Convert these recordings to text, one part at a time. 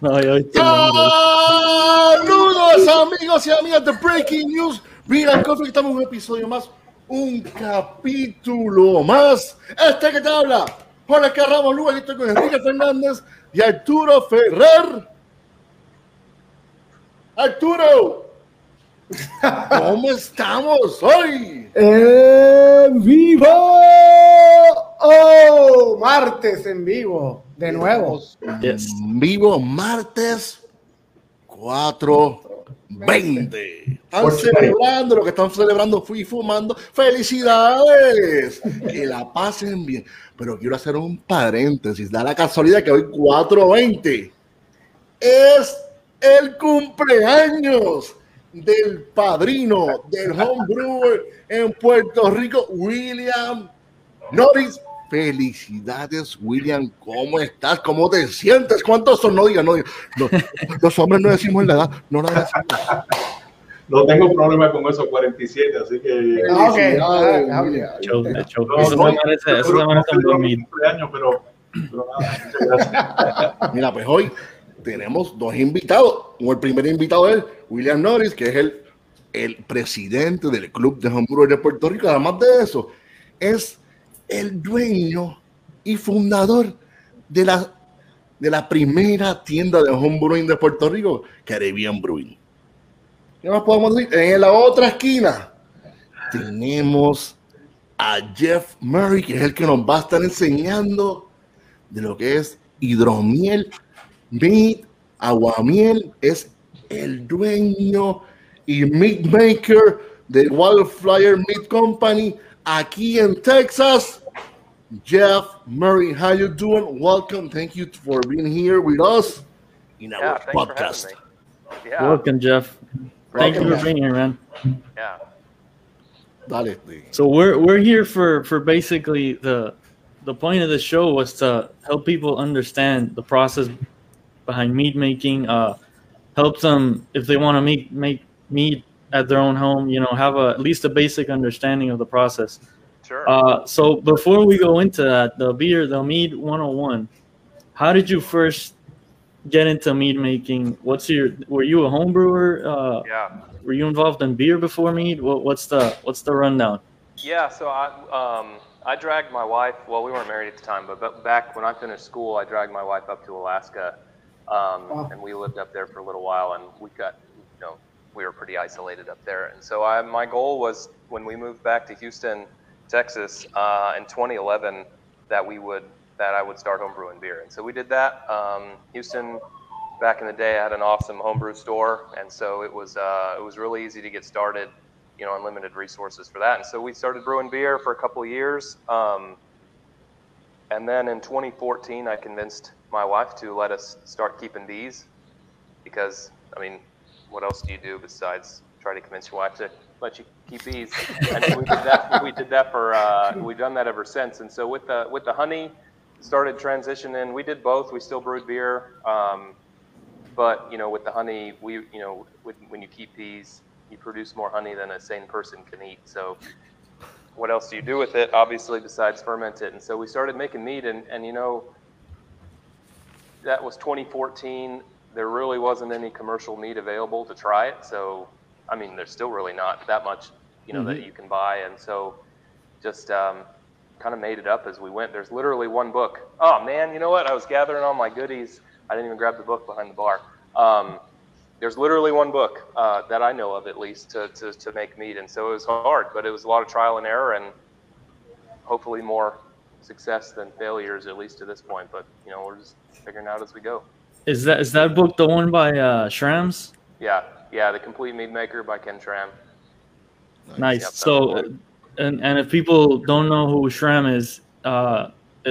Saludos amigos y amigas de Breaking News. Mira, estamos en un episodio más, un capítulo más. Este que te habla, Jorge Carramos Lugo, estoy con Enrique Fernández y Arturo Ferrer. Arturo, ¿cómo estamos hoy? En vivo. Oh, martes en vivo, de nuevo. Vivo martes 420. Están celebrando lo que están celebrando, fui fumando. ¡Felicidades! Que la pasen bien. Pero quiero hacer un paréntesis. Da la casualidad que hoy 420 es el cumpleaños del padrino del homebrewer en Puerto Rico, William Norris Felicidades, William. ¿Cómo estás? ¿Cómo te sientes? ¿Cuántos son? No digas, no digas. los hombres no decimos la edad, no la decimos. No tengo problema con esos 47, así que. Ah, okay. ah, eso se merece, eso se merece un cumpleaños, pero, pero nada, Mira, pues hoy tenemos dos invitados. El primer invitado es William Norris, que es el, el presidente del Club de Homebrew de Puerto Rico. Además de eso, es el dueño y fundador de la, de la primera tienda de homebrewing de Puerto Rico, Caribbean Brewing. ¿Qué más podemos decir? En la otra esquina tenemos a Jeff Murray, que es el que nos va a estar enseñando de lo que es hidromiel, meat, aguamiel, es el dueño y meat maker de Wildfire Meat Company aquí en Texas. Jeff Murray, how you doing? Welcome. Thank you for being here with us in our yeah, podcast. Yeah. Welcome, Jeff. Thank Welcome, you for being here, man. Yeah. Dale, so we're we're here for for basically the the point of the show was to help people understand the process behind meat making. Uh, help them if they want to make make meat at their own home. You know, have a at least a basic understanding of the process. Sure. Uh, so before we go into that, the beer, the mead 101, how did you first get into mead making? What's your, were you a home brewer? Uh, yeah. Were you involved in beer before mead? What, what's the, what's the rundown? Yeah. So I, um, I dragged my wife, well, we weren't married at the time, but back when I finished school, I dragged my wife up to Alaska. Um, wow. and we lived up there for a little while and we got, you know, we were pretty isolated up there. And so I, my goal was when we moved back to Houston, Texas uh, in 2011 that we would that I would start homebrewing beer, and so we did that. Um, Houston, back in the day, I had an awesome homebrew store, and so it was uh, it was really easy to get started. You know, unlimited resources for that, and so we started brewing beer for a couple of years. Um, and then in 2014, I convinced my wife to let us start keeping bees, because I mean, what else do you do besides try to convince your wife to let you keep bees. And we did that. We did that for. Uh, we've done that ever since. And so with the with the honey, started transitioning. We did both. We still brewed beer, um, but you know, with the honey, we you know, with, when you keep bees, you produce more honey than a sane person can eat. So. What else do you do with it? Obviously, besides ferment it. And so we started making mead, and, and you know, that was 2014. There really wasn't any commercial mead available to try it. So I mean, there's still really not that much, you know, mm-hmm. that you can buy. And so just um, kind of made it up as we went. There's literally one book. Oh, man, you know what? I was gathering all my goodies. I didn't even grab the book behind the bar. Um, there's literally one book uh, that I know of, at least, to, to, to make mead. And so it was hard, but it was a lot of trial and error and hopefully more success than failures, at least to this point. But, you know, we're just figuring out as we go. Is that is that book the one by uh, Schramm's? Yeah, yeah, The Compleat Meadmaker by Ken Schramm. Nice. Yep, so, and and if people don't know who Schramm is, uh,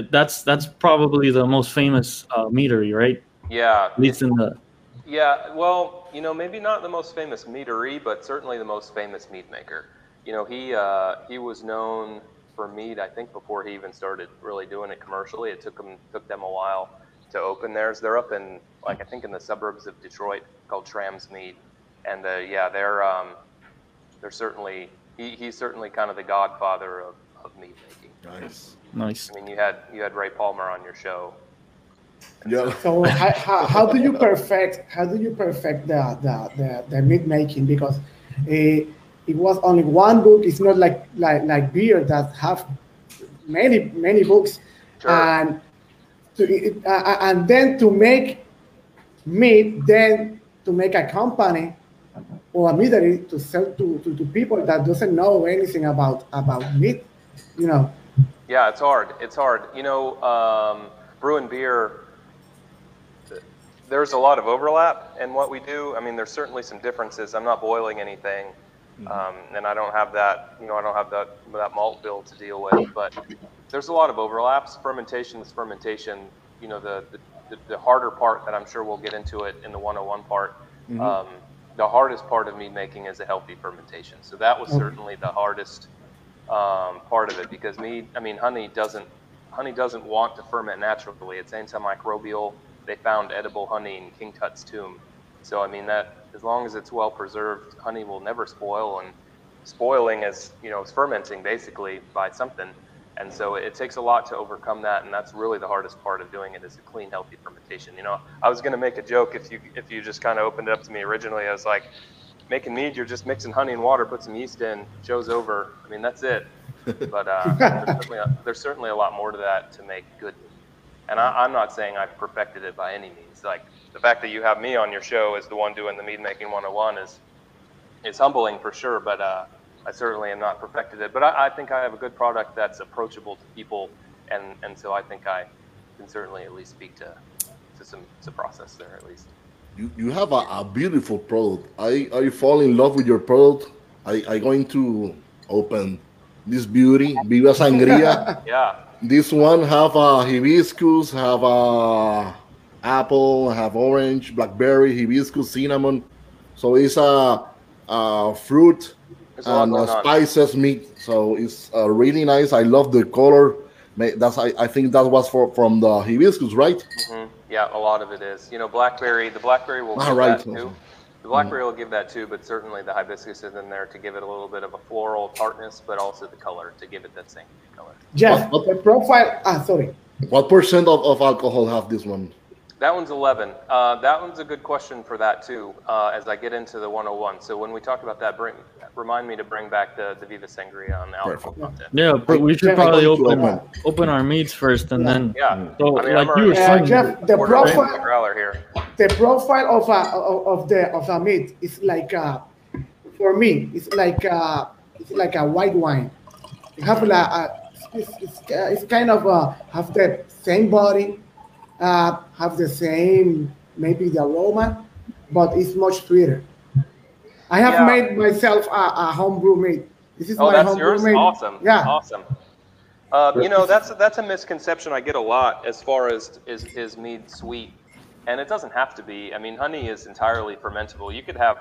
that's that's probably the most famous uh, meadery, right? Yeah. At least in the. Yeah, well, you know, maybe not the most famous meadery, but certainly the most famous mead maker. You know, he uh, he was known for mead, I think, before he even started really doing it commercially. It took him took them a while to open theirs. They're up in like I think in the suburbs of Detroit, called Schramm's Mead and uh, yeah, they're um, they're certainly he, he's certainly kind of the godfather of, of mead making. Nice, nice. I mean, you had you had Ray Palmer on your show. Yeah. So how, how, how do you perfect how do you perfect the the, the, the meat making because uh, it was only one book. It's not like like like beer that have many many books Sure. and to, uh, uh, and then to make meat then to make a company or a meadery to sell to, to, to people that doesn't know anything about about meat you know Yeah, it's hard. It's hard. You know, um, brewing beer, there's a lot of overlap in what we do. I mean, there's certainly some differences. I'm not boiling anything, um, and I don't have that. You know, I don't have that that malt bill to deal with. But there's a lot of overlaps. Fermentation is fermentation. You know, the the, the, the harder part that I'm sure we'll get into it in the 101 part. Um, the hardest part of mead making is a healthy fermentation. So that was certainly the hardest um, part of it because mead, I mean, honey doesn't honey doesn't want to ferment naturally. It's antimicrobial. They found edible honey in King Tut's tomb. So I mean that as long as it's well preserved, honey will never spoil. And spoiling is you know it's fermenting basically by something. And so it takes a lot to overcome that, and that's really the hardest part of doing it is a clean, healthy fermentation. You know, I was going to make a joke if you if you just kind of opened it up to me originally. I was like, making mead, you're just mixing honey and water, put some yeast in, show's over. I mean, that's it. But uh, there's, certainly a, there's certainly a lot more to that to make good. mead. And I, I'm not saying I've perfected it by any means. Like the fact that you have me on your show as the one doing the mead making 101 is is humbling for sure. But uh, I certainly am not perfected it. But I, I think I have a good product that's approachable to people, and and so I think I can certainly at least speak to to some some process there at least. You, you have a, a beautiful product. I I fall in love with your product. I I going to open this beauty, Viva Sangria. Yeah. this one have a hibiscus, have a apple, have orange, blackberry, hibiscus, cinnamon. So it's a, a fruit There's a lot and a going on. spices meat. So it's uh, really nice. I love the color. That's I, I think that was for from the hibiscus, right? hmm Yeah, a lot of it is. You know, blackberry. The blackberry will Ah, give right. that too. The blackberry will give that too, but certainly the hibiscus is in there to give it a little bit of a floral tartness, but also the color to give it that same color. jeff What- the profile ah sorry What percent of, of alcohol have this one? That one's 11. Uh, that one's a good question for that too. Uh, as I get into the 101. So when we talk about that, bring remind me to bring back the, the Viva Sangria on the alcohol content. Yeah, but we should probably I'm going to open open our meats first, and Yeah. then Yeah. so I mean, like I'm you were already- Uh, saying, Jeff, the profile, here. the profile of a of, of the of a meat is like uh for me it's like uh it's like a white wine. You have like a, it's, it's, uh, it's kind of uh have the same body, uh have the same maybe the aroma, but it's much sweeter. I have Yeah. made myself a, a homebrew meat. This is Oh, my that's homebrew yours. meat. Awesome. Yeah. Awesome. Uh, you know, that's that's a misconception I get a lot as far as is is mead sweet, and it doesn't have to be. I mean, honey is entirely fermentable. You could have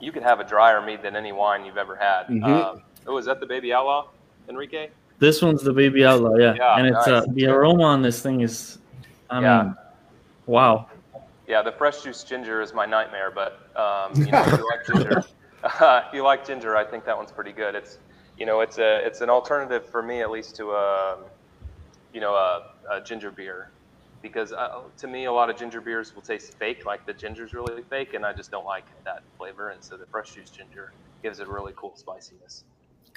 you could have a drier mead than any wine you've ever had. Mhm. Uh, oh, is that the Baby Outlaw, Enrique? this one's the baby outlaw, yeah, Yeah, and it's uh, the aroma on this thing is, I Yeah. mean, wow. Yeah, the fresh juice ginger is my nightmare, but um, you know, if you like ginger, if you like ginger, I think that one's pretty good. It's, you know, it's a it's an alternative for me at least to a, you know, a, a ginger beer, because uh, to me a lot of ginger beers will taste fake, like the ginger's really fake, and I just don't like that flavor. And so the fresh juice ginger gives it really cool spiciness.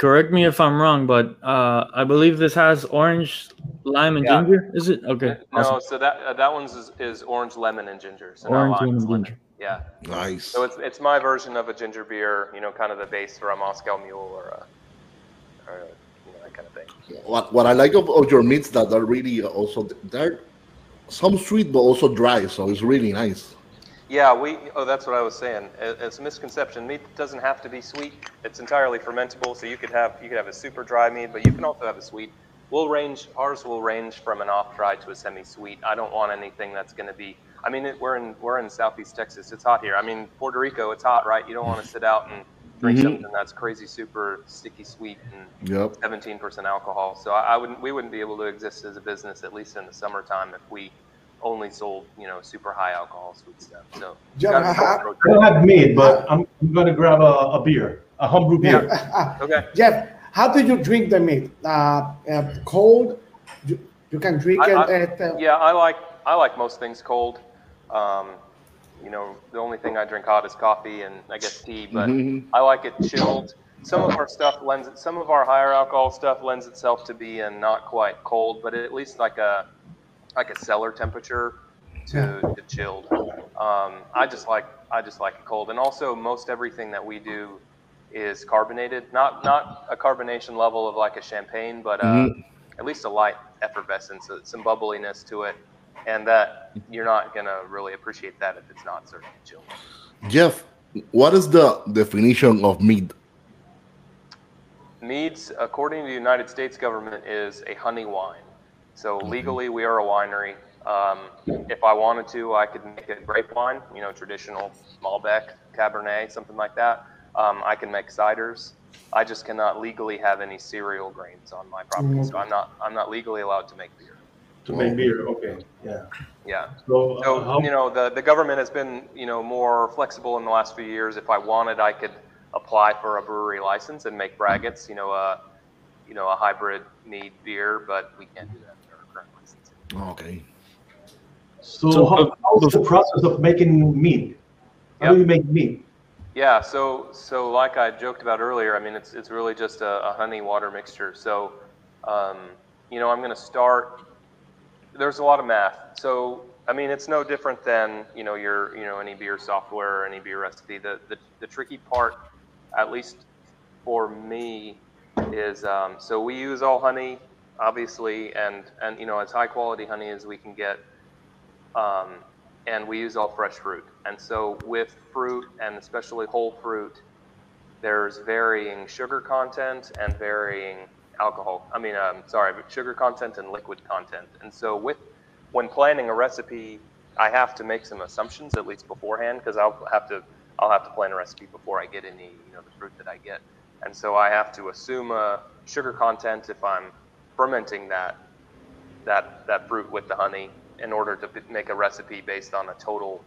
Correct me if I'm wrong, but uh, I believe this has orange, lime, and Yeah. ginger. Is it okay? No, awesome. so that uh, that one's is, is orange lemon and ginger. So Orange, lime, lemon, it's lemon. ginger. Yeah. Nice. So it's it's my version of a ginger beer, you know, kind of the base for a Moscow Mule or a, or a, you know, that kind of thing. What what I like of, of your meats that are really also they're some sweet but also dry, so it's really nice. Yeah, we. Oh, that's what I was saying. It's a misconception. Mead doesn't have to be sweet. It's entirely fermentable. So you could have you could have a super dry mead, but you can also have a sweet. We'll range. Ours will range from an off dry to a semi sweet. I don't want anything that's going to be. I mean, it, we're in we're in southeast Texas. It's hot here. I mean, Puerto Rico. It's hot, right? You don't want to sit out and drink Mhm. something that's crazy super sticky sweet and Yep. 17% alcohol. So I, I wouldn't, we wouldn't be able to exist as a business, at least in the summertime, if we only sold, you know, super high alcohol sweet stuff. So Yeah, I, don't have mead, but I'm, I'm gonna grab a, a beer, a homebrew beer. Yeah. okay. Jeff, how do you drink the meat? Uh, uh, cold? You, you can drink I- it I- at uh, Yeah, I like I like most things cold. Um, you know, the only thing I drink hot is coffee and I guess tea, but mm-hmm. I like it chilled. Some of our stuff lends some of our higher alcohol stuff lends itself to being not quite cold, but at least like a like a cellar temperature to, to chilled. Um, I just like I just like it cold, and also most everything that we do is carbonated. Not not a carbonation level of like a champagne, but uh, mm-hmm. at least a light effervescence, uh, some bubbliness to it, and that you're not gonna really appreciate that if it's not certainly chilled. Jeff, what is the definition of mead? Meads, according to the United States government, is a honey wine. So mm-hmm. legally, we are a winery. Um, if I wanted to, I could make a grape wine, you know, traditional Malbec, Cabernet, something like that. Um, I can make ciders. I just cannot legally have any cereal grains on my property, mm-hmm. so I'm not I'm not legally allowed to make beer. To make beer, okay, yeah. Yeah. So, uh, so how- you know, the the government has been you know more flexible in the last few years. If I wanted, I could apply for a brewery license and make braggots, you know, a you know a hybrid mead beer, but we can't do that with our current license. Okay. So, so how, how's the process of making mead? How yep. do you make mead? Yeah, so so like I joked about earlier, I mean it's it's really just a, a honey water mixture. So um, you know I'm going to start. There's a lot of math. So I mean it's no different than you know your you know any beer software or any beer recipe. The the, the tricky part, at least for me, is um, so we use all honey, obviously, and and you know as high quality honey as we can get. Um, and we use all fresh fruit. And so with fruit and especially whole fruit, there's varying sugar content and varying alcohol. I mean, um, sorry, sugar content and liquid content. And so with when planning a recipe, I have to make some assumptions at least beforehand because I'll have to I'll have to plan a recipe before I get any you know the fruit that I get. And so I have to assume a sugar content if I'm fermenting that that that fruit with the honey in order to make a recipe based on a total.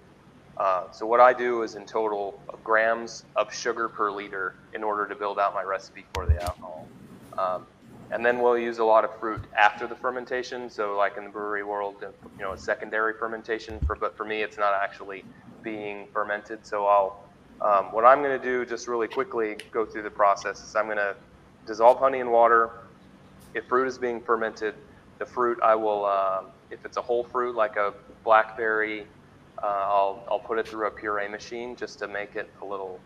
Uh, so what I do is in total of grams of sugar per liter in order to build out my recipe for the alcohol. Um, and then we'll use a lot of fruit after the fermentation. So like in the brewery world, you know, a secondary fermentation. For but for me, it's not actually being fermented. So I'll um, what I'm going to do just really quickly go through the process is I'm going to dissolve honey in water. If fruit is being fermented, the fruit I will um, if it's a whole fruit like a blackberry, uh, I'll, I'll put it through a puree machine just to make it a little,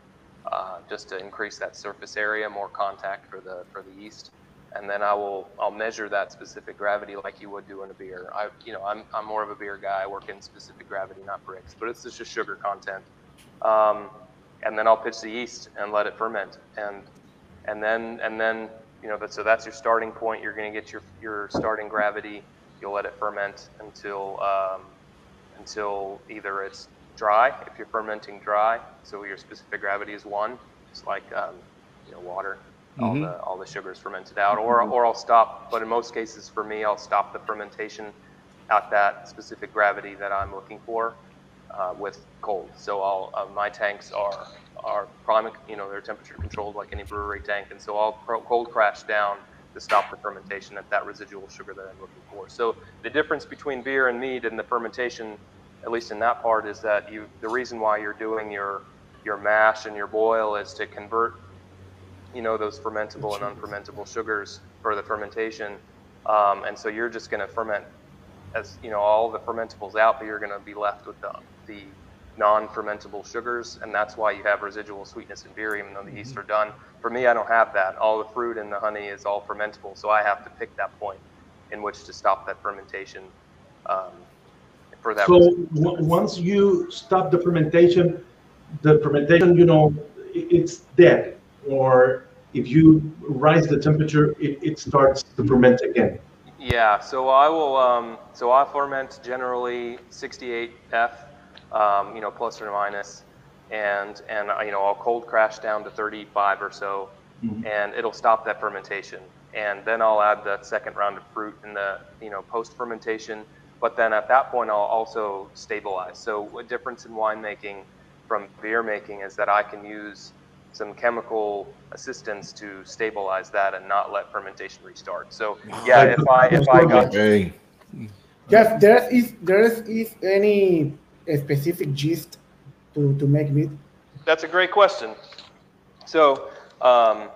uh, just to increase that surface area, more contact for the for the yeast. And then I will I'll measure that specific gravity like you would do in a beer. I you know I'm I'm more of a beer guy. I work in specific gravity, not Brix, but it's just sugar content. Um, and then I'll pitch the yeast and let it ferment. And and then and then you know so that's your starting point. You're going to get your your starting gravity You'll let it ferment until um, until either it's dry, if you're fermenting dry, so your specific gravity is one, it's like um, you know water, mm-hmm. all the all the sugars fermented out, or or I'll stop. But in most cases, for me, I'll stop the fermentation at that specific gravity that I'm looking for uh, with cold. So I'll uh, my tanks are are prime, you know, they're temperature controlled like any brewery tank, and so I'll cold crash down to stop the fermentation at that residual sugar that I'm looking for. So the difference between beer and mead and the fermentation, at least in that part, is that you the reason why you're doing your your mash and your boil is to convert, you know, those fermentable and unfermentable sugars for the fermentation. Um, and so you're just going to ferment as you know all the fermentables out, but you're going to be left with the the non-fermentable sugars, and that's why you have residual sweetness in beer, even though the yeast mm-hmm. are done. For me, I don't have that. All the fruit and the honey is all fermentable, so I have to pick that point in which to stop that fermentation. Um, for that. So w- once you stop the fermentation, the fermentation, you know, it's dead. Or if you rise the temperature, it, it starts to ferment again. Yeah. So I will. Um, so I ferment generally 68 F um, you know, plus or minus, and and uh, you know I'll cold crash down to 35 or so, mm-hmm. and it'll stop that fermentation. And then I'll add the second round of fruit in the you know post fermentation. But then at that point I'll also stabilize. So a difference in winemaking from beer making is that I can use some chemical assistance to stabilize that and not let fermentation restart. So yeah, if I if I got Jeff, there is there is any specific gist to, to make mead? That's a great question. So um,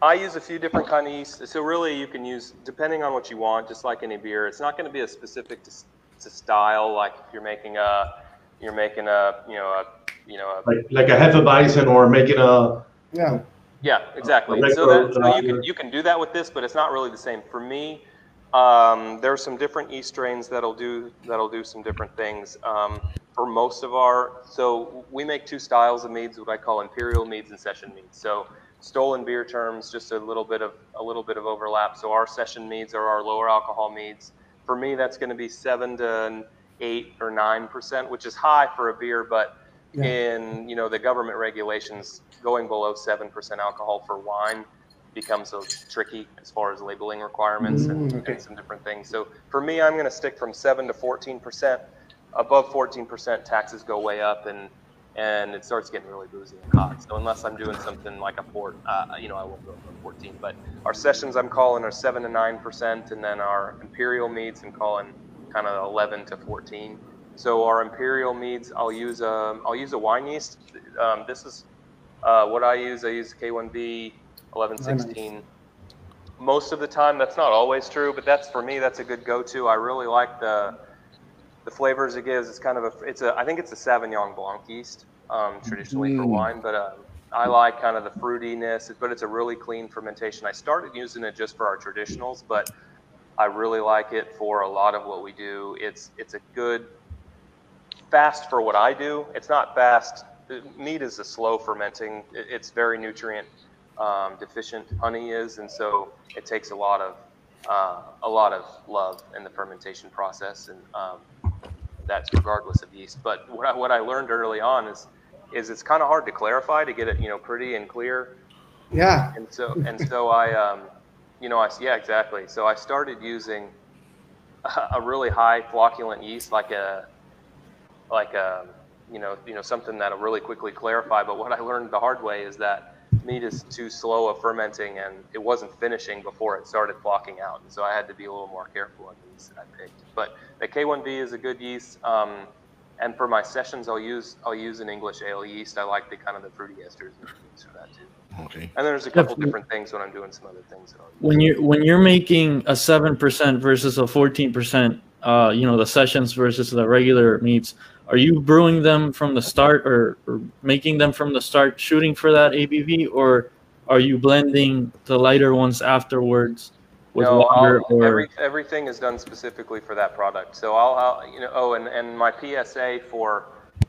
I use a few different kind of yeast. So really, you can use depending on what you want, just like any beer. It's not going to be a specific to, to style. Like if you're making a, you're making a, you know, a, you know, a, like like a Hefeweizen or making a. Yeah. Yeah, exactly. So, that, so you can you can do that with this, but it's not really the same. For me, um, there are some different yeast strains that'll do that'll do some different things. Um, for most of our, so we make two styles of meads, what I call imperial meads and session meads. So stolen beer terms, just a little bit of a little bit of overlap. So our session meads are our lower alcohol meads. For me, that's going to be seven to eight or nine percent, which is high for a beer, but yeah. in you know the government regulations, going below seven percent alcohol for wine becomes so tricky as far as labeling requirements and, mm, okay. and some different things. So for me, I'm going to stick from seven to 14 percent. Above 14 percent, taxes go way up, and and it starts getting really boozy and hot. So unless I'm doing something like a port, uh, you know, I won't go for 14. But our sessions I'm calling are seven to nine percent, and then our imperial meads I'm calling kind of 11 to 14. So our imperial meads, I'll use a um, I'll use a wine yeast. Um, this is uh, what I use. I use K1V 1116. Nice. Most of the time, that's not always true, but that's for me. That's a good go-to. I really like the the flavors it gives. It's kind of a. It's a. I think it's a Sauvignon Blanc yeast, um, traditionally mm. for wine, but uh, I like kind of the fruitiness. But it's a really clean fermentation. I started using it just for our traditionals, but I really like it for a lot of what we do. It's it's a good fast for what I do. It's not fast. Mead is a slow fermenting. It's very nutrient um, deficient honey is, and so it takes a lot of uh, a lot of love in the fermentation process, and um, that's regardless of yeast. But what I, what I learned early on is is it's kind of hard to clarify to get it you know pretty and clear. Yeah. And so and so I um, you know I yeah exactly. So I started using a, a really high flocculent yeast like a like a you know you know something that'll really quickly clarify. But what I learned the hard way is that mead is too slow of fermenting and it wasn't finishing before it started flocking out. And so I had to be a little more careful on the yeast that I picked. But the K1V is a good yeast. Um, and for my sessions, I'll use I'll use an English ale yeast. I like the kind of the fruity esters and things for that too. Okay. And there's a couple different things when I'm doing some other things. when you when you're making a seven percent versus a fourteen percent, uh, you know the sessions versus the regular meets, are you brewing them from the start or, or, making them from the start shooting for that abv or are you blending the lighter ones afterwards with no, water or every, everything is done specifically for that product. So I'll, I'll, you know oh and, and my psa for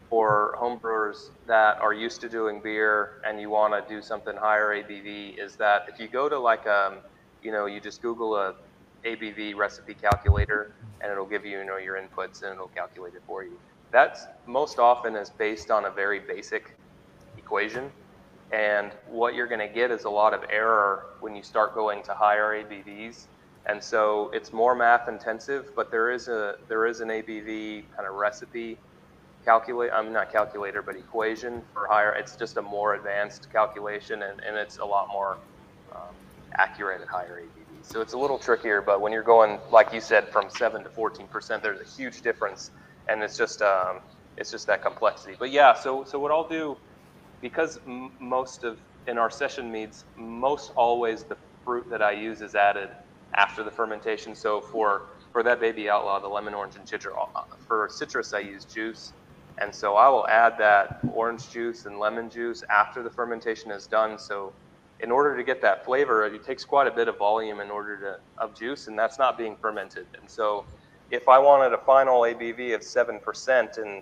for homebrewers that are used to doing beer and you want to do something higher abv is that if you go to like um you know you just google a abv recipe calculator and it'll give you you know your inputs and it'll calculate it for you that's most often is based on a very basic equation. And what you're going to get is a lot of error when you start going to higher ABVs. And so it's more math intensive, but there is a there is an ABV kind of recipe calculate I'm not calculator, but equation for higher. It's just a more advanced calculation, and, and it's a lot more um, accurate at higher ABVs. So it's a little trickier, but when you're going, like you said, from seven to 14 percent, there's a huge difference and it's just um, it's just that complexity. But yeah, so so what I'll do, because m- most of in our session meads, most always the fruit that I use is added after the fermentation. So for for that baby outlaw, the lemon, orange, and citrus. Uh, for citrus, I use juice, and so I will add that orange juice and lemon juice after the fermentation is done. So in order to get that flavor, it takes quite a bit of volume in order to of juice, and that's not being fermented. And so if I wanted a final ABV of 7% and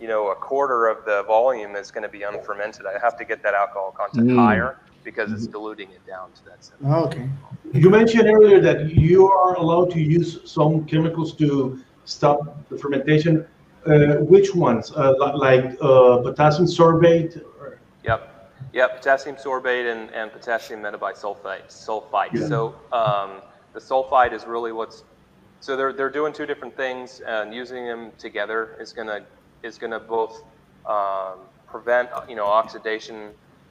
you know a quarter of the volume is going to be unfermented, I have to get that alcohol content mm. higher because it's diluting it down to that. 7 oh, okay. You mentioned earlier that you are allowed to use some chemicals to stop the fermentation. Uh, which ones? Uh, like uh, potassium sorbate? Or? Yep. Yep, potassium sorbate and, and potassium metabisulfite. Sulfite. Yeah. So um, the sulfite is really what's so they're, they're doing two different things, and using them together is gonna is gonna both um, prevent you know oxidation.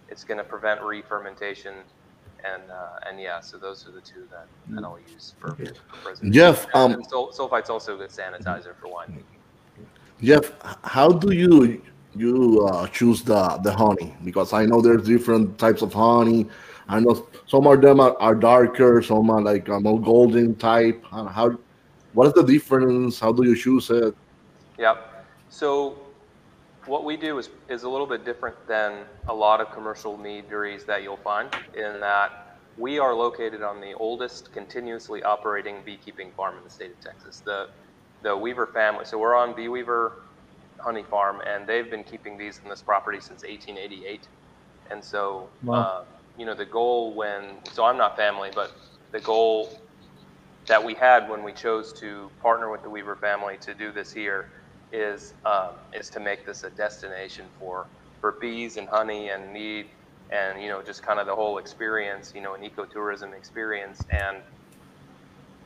It's gonna prevent re-fermentation, and uh, and yeah, so those are the two that, that I'll use for, for Jeff, um, sulfite's also a good sanitizer for wine. Jeff, how do you you uh, choose the the honey? Because I know there's different types of honey. I know some of them are, are darker, some are like a more golden type. How what is the difference? How do you choose it? Yep. So what we do is, is a little bit different than a lot of commercial meaderies that you'll find in that we are located on the oldest continuously operating beekeeping farm in the state of Texas, the, the Weaver family. So we're on Bee Weaver Honey Farm, and they've been keeping these in this property since 1888. And so, wow. uh, you know, the goal when, so I'm not family, but the goal that we had when we chose to partner with the Weaver family to do this here is um, is to make this a destination for for bees and honey and mead and you know just kind of the whole experience, you know, an ecotourism experience. And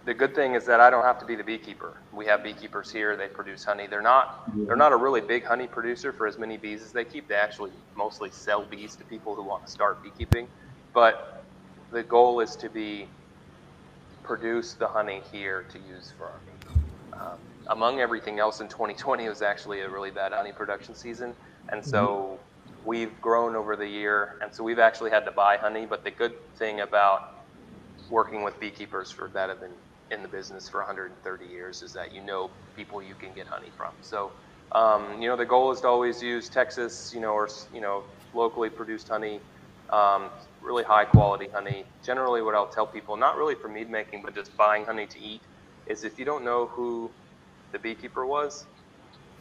the good thing is that I don't have to be the beekeeper. We have beekeepers here; they produce honey. They're not they're not a really big honey producer for as many bees as they keep. They actually mostly sell bees to people who want to start beekeeping, but the goal is to be produce the honey here to use for our bees. Um, among everything else in 2020 was actually a really bad honey production season. And so mm-hmm. we've grown over the year. And so we've actually had to buy honey. But the good thing about working with beekeepers for that have been in the business for 130 years is that you know people you can get honey from. So, um, you know, the goal is to always use Texas, you know, or, you know, locally produced honey, um, really high quality honey. Generally, what I'll tell people, not really for mead making, but just buying honey to eat, is if you don't know who the beekeeper was,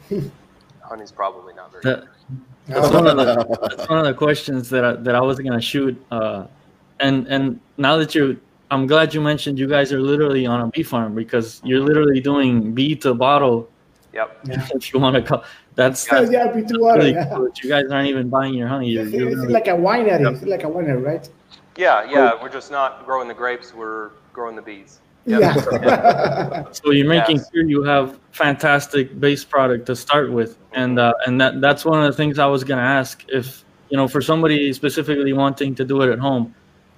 honey's probably not very that, That's one, of the, that's one of the questions that I, that I was gonna shoot. Uh, and and now that you, I'm glad you mentioned you guys are literally on a bee farm because you're literally doing bee to bottle. Yep. If you want to call, that's, that's yeah, bee to water. Really yeah. cool. You guys aren't even buying your honey. You're, you're it's, like a winery. Yep. It's like a winery, right? Yeah, yeah. Cool. We're just not growing the grapes. We're growing the bees. Yep. Yeah. so you're making yes. sure you have fantastic base product to start with, and uh, and that that's one of the things I was gonna ask. If you know, for somebody specifically wanting to do it at home,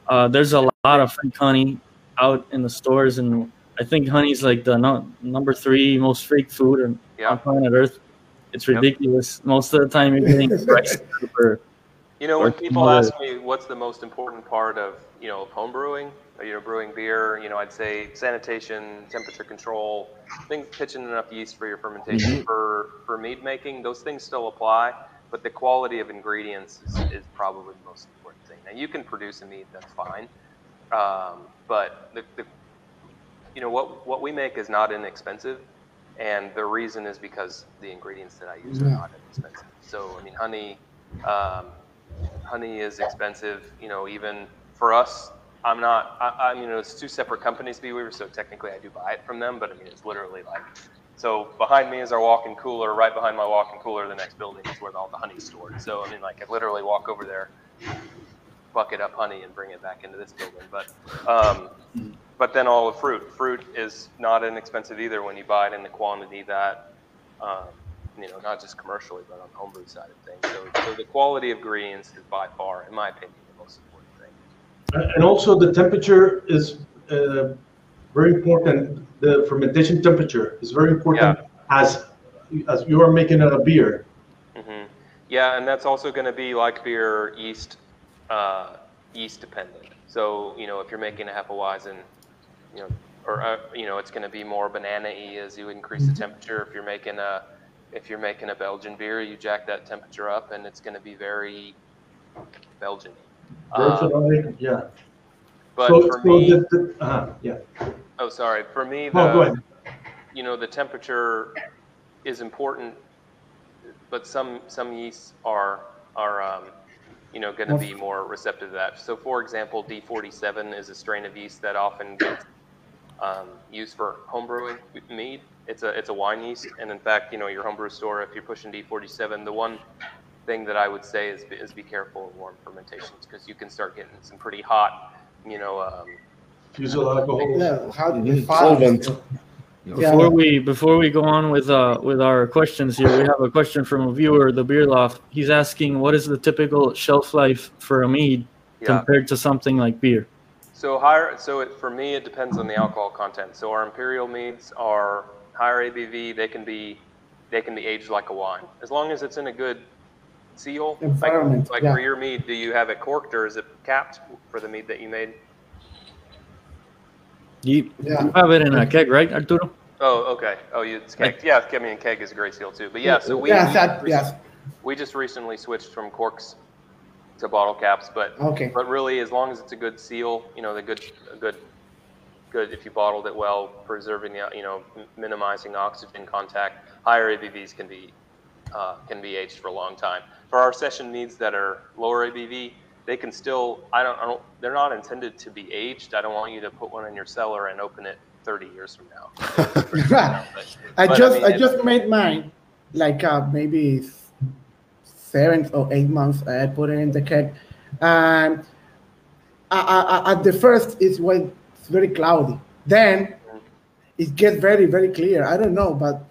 uh, there's a lot of fake honey out in the stores, and I think honey's like the no, number three most fake food on, yeah. planet Earth. It's ridiculous. Yep. Most of the time, you're getting price for. You know, when people ask me what's the most important part of you know home brewing, you know, brewing beer, you know, I'd say sanitation, temperature control, things, pitching enough yeast for your fermentation. Mm-hmm. For for mead making, those things still apply, but the quality of ingredients is, is probably the most important thing. Now, you can produce a mead that's fine, um, but the, the, you know, what what we make is not inexpensive, and the reason is because the ingredients that I use are not inexpensive. So, I mean, honey, um, honey is expensive. You know, even for us, I'm not. I, I mean, it's two separate companies, Bee Weaver, so technically I do buy it from them. But I mean, it's literally like. So behind me is our walk-in cooler. Right behind my walk-in cooler, the next building is where all the honey's stored. So I mean, like I literally walk over there, bucket up honey, and bring it back into this building. But um, but then all the fruit. Fruit is not inexpensive either when you buy it in the quantity that. Um, you know, not just commercially, but on the homebrew side of things. So, so the quality of ingredients is by far, in my opinion, the most important thing. and also the temperature is uh, very important. The fermentation temperature is very important yeah. as as you are making a beer. Mm-hmm. Yeah, and that's also going to be like beer yeast uh, yeast dependent. So you know if you're making a Hefeweizen, you know, or uh, you know it's going to be more banana-y as you increase mm-hmm. the temperature. If you're making a if you're making a Belgian beer, you jack that temperature up, and it's going to be very Belgian. Um, yeah. But so, for so me, the, the, uh, yeah. Oh, sorry. For me, the, oh, you know, the temperature is important, but some some yeasts are are um, you know going to be more receptive to that. So, for example, D47 is a strain of yeast that often gets um, used for homebrewing mead. It's a it's a wine yeast, and in fact, you know, your homebrew store, if you're pushing D47, the one thing that I would say is, is be careful in warm fermentations because you can start getting some pretty hot, you know. Um, Fusel alcohol. Yeah, how solvent. Before we before we go on with uh with our questions here, we have a question from a viewer, the Beer Loft. He's asking, what is the typical shelf life for a mead, yeah. compared to something like beer? So higher. So it, for me, it depends on the alcohol content. So our imperial meads are higher ABV. They can be they can be aged like a wine as long as it's in a good seal. Environment. Like, like yeah. for your mead, do you have it corked or is it capped for the mead that you made? You, yeah. you have it in a keg, right, Arturo? Oh, okay. Oh, you it's keg. Yeah, I mean, keg is a great seal too. But yeah, so we, yeah, that, yes. we just recently switched from corks to bottle caps, but okay. But really, as long as it's a good seal, you know, the good, good, good. If you bottled it well, preserving the, you know, minimizing oxygen contact, higher ABVs can be uh, can be aged for a long time. For our session needs that are lower ABV, they can still. I don't. I don't. They're not intended to be aged. I don't want you to put one in your cellar and open it 30 years from now. but, I but just I, mean, I just made mine like uh, maybe seven or eight months. I put it in the keg, and at the first it's when it's very cloudy. Then it gets very very clear. I don't know, but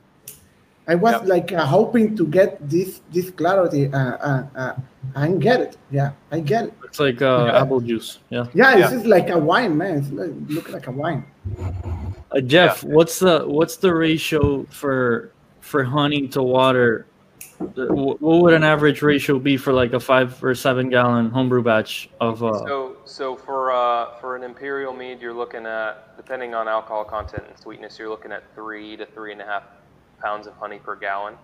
I was yep. like uh, hoping to get this this clarity uh, uh, uh, and get it. Yeah, I get it. It's like uh, yeah. apple juice. Yeah. Yeah, it's yeah. like a wine, man. It's like, look like a wine. Uh, Jeff, yeah. what's the what's the ratio for for honey to water? What would an average ratio be for like a five or seven gallon homebrew batch of? Uh... So so for uh, for an imperial mead, you're looking at depending on alcohol content and sweetness, you're looking at three to three and a half pounds of honey per gallon.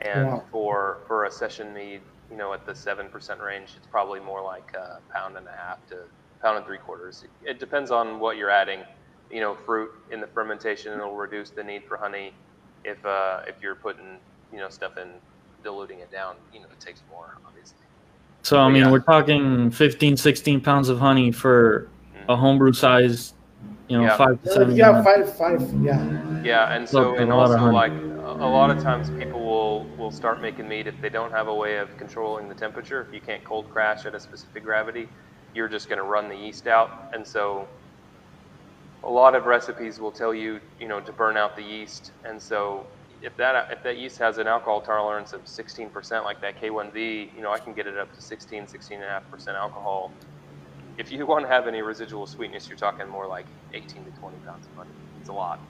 And wow. for for a session mead, you know, at the seven percent range, it's probably more like a pound and a half to pound and three quarters. It depends on what you're adding. You know, fruit in the fermentation, it'll reduce the need for honey. If uh, if you're putting you know stuff in, diluting it down, you know, it takes more, obviously. So I mean, yeah. we're talking 15, 16 pounds of honey for mm-hmm. a homebrew size you know, yeah. five to uh, seven. Yeah, five, five, yeah. Yeah, and so and also like a lot of times people will will start making mead if they don't have a way of controlling the temperature. If you can't cold crash at a specific gravity, you're just going to run the yeast out, and so a lot of recipes will tell you, you know, to burn out the yeast, and so if that if that yeast has an alcohol tolerance of 16% like that K1V, you know, I can get it up to 16, 16.5% alcohol if you want to have any residual sweetness, you're talking more like 18 to 20 pounds of honey. It's a lot.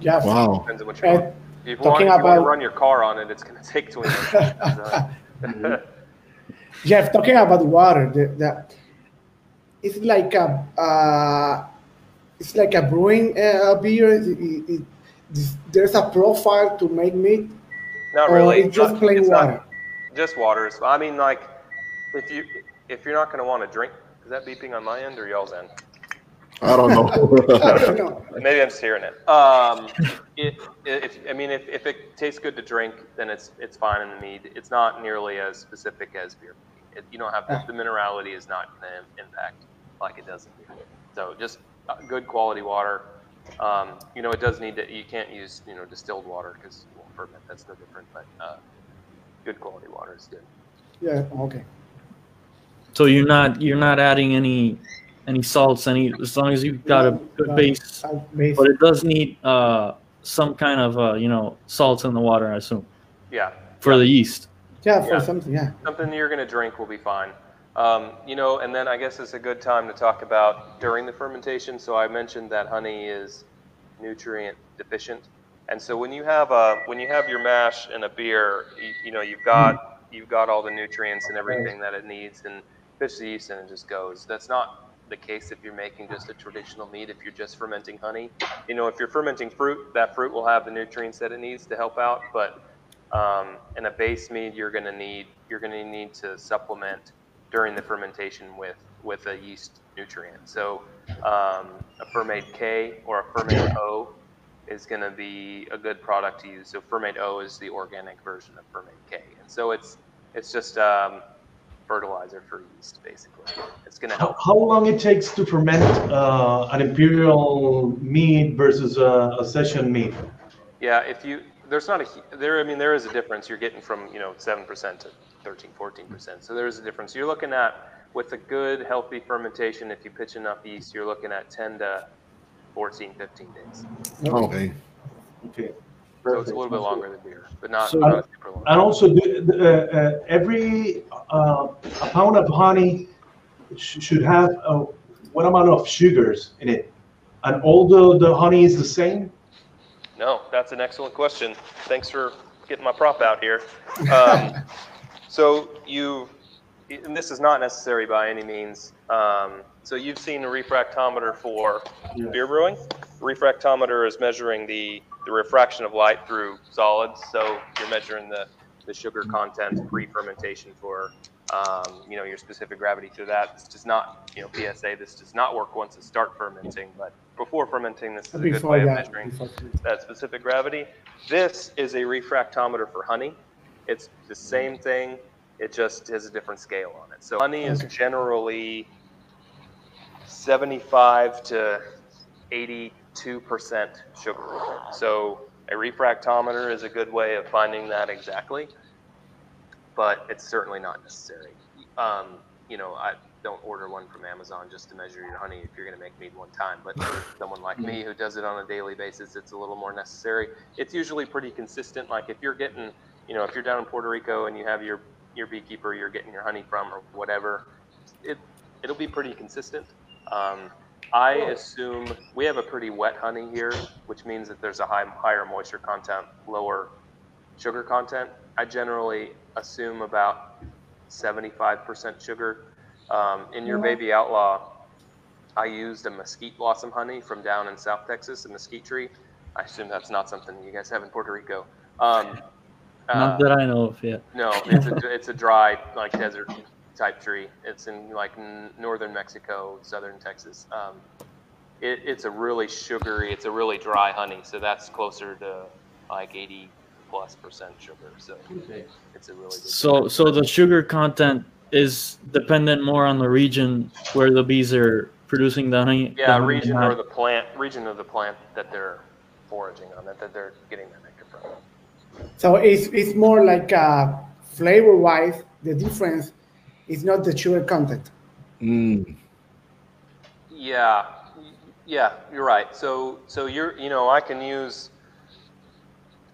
Yeah. Wow. Depends on what you want. If you, want, if you about... want to run your car on it, it's going to take 20 minutes. Jeff, talking about water, the, the, it's like a uh, it's like a brewing uh, beer. It, it, it, there's a profile to make meat. Not really. It's just plain water. just water. I mean, like if you if you're not going to want to drink is that beeping on my end or y'all's end? I don't know. Maybe I'm just hearing it. Um, it, if, I mean, if, if it tastes good to drink, then it's it's fine in the mead. It's not nearly as specific as beer. It, you don't have the, the minerality is not going to impact like it does in beer. So just uh, good quality water. Um, you know, it does need to. You can't use you know distilled water because it won't ferment. That's no different. But uh, good quality water is good. Yeah. Okay. So you're not you're not adding any any salts any as long as you've got a good base, but it does need uh, some kind of uh, you know salts in the water, I assume. Yeah. For yeah. the yeast. Yeah, for yeah. something. Yeah. Something you're gonna drink will be fine. Um, you know, and then I guess it's a good time to talk about during the fermentation. So I mentioned that honey is nutrient deficient, and so when you have a when you have your mash and a beer, you, you know you've got you've got all the nutrients and everything that it needs, and pitch the yeast and it just goes. That's not the case if you're making just a traditional mead, if you're just fermenting honey. You know, if you're fermenting fruit, that fruit will have the nutrients that it needs to help out. But um, in a base mead, you're going to need you're going to need to supplement during the fermentation with with a yeast nutrient. So um, a Fermaid K or a Fermaid O is going to be a good product to use. So Fermaid O is the organic version of Fermaid K, and so it's it's just um, fertilizer for yeast, basically. It's going to help. How, how, long it takes to ferment uh, an imperial mead versus a, a, session mead? Yeah, if you there's not a there. I mean, there is a difference. You're getting from you know seven percent to 13, 14 percent. So there is a difference. You're looking at with a good healthy fermentation. If you pitch enough yeast, you're looking at 10 to 14, 15 days. Okay. Okay. So it's a little bit longer than beer, but not, so, not super long. And also, uh, uh, every uh, a pound of honey sh- should have uh, what amount of sugars in it? And all the, the honey is the same? No, that's an excellent question. Thanks for getting my prop out here. Um, so you, and this is not necessary by any means. Um, so you've seen a refractometer for beer brewing. Refractometer is measuring the, the refraction of light through solids. So you're measuring the, the sugar content pre-fermentation for, um, you know, your specific gravity through that. This does not, you know, PSA, this does not work once it start fermenting, but before fermenting, this is a good way of measuring that specific gravity. This is a refractometer for honey. It's the same thing, it just has a different scale on it. So honey is generally 75 to 82% sugar. So a refractometer is a good way of finding that exactly, but it's certainly not necessary. Um, you know, I don't order one from Amazon just to measure your honey if you're going to make mead one time. But for someone like me who does it on a daily basis, it's a little more necessary. It's usually pretty consistent. Like if you're getting, you know, if you're down in Puerto Rico and you have your your beekeeper you're getting your honey from or whatever, it it'll be pretty consistent. Um, I assume we have a pretty wet honey here, which means that there's a high, higher moisture content, lower sugar content. I generally assume about 75% sugar. Um, in your baby outlaw, I used a mesquite blossom honey from down in South Texas, a mesquite tree. I assume that's not something you guys have in Puerto Rico. Um, uh, Not that I know of yet. no, it's a it's a dry like desert type tree. It's in like n- northern Mexico, southern Texas. Um, it, it's a really sugary. It's a really dry honey, so that's closer to like 80 plus percent sugar. So it's a really good So, so the sugar content is dependent more on the region where the bees are producing the honey. the yeah honey region or the plant region of the plant that they're foraging on that that they're getting their nectar from. So it's it's more like uh, flavor wise, the difference is not the sugar content. Mm. Yeah, yeah, you're right. So, so you're, you know, I can use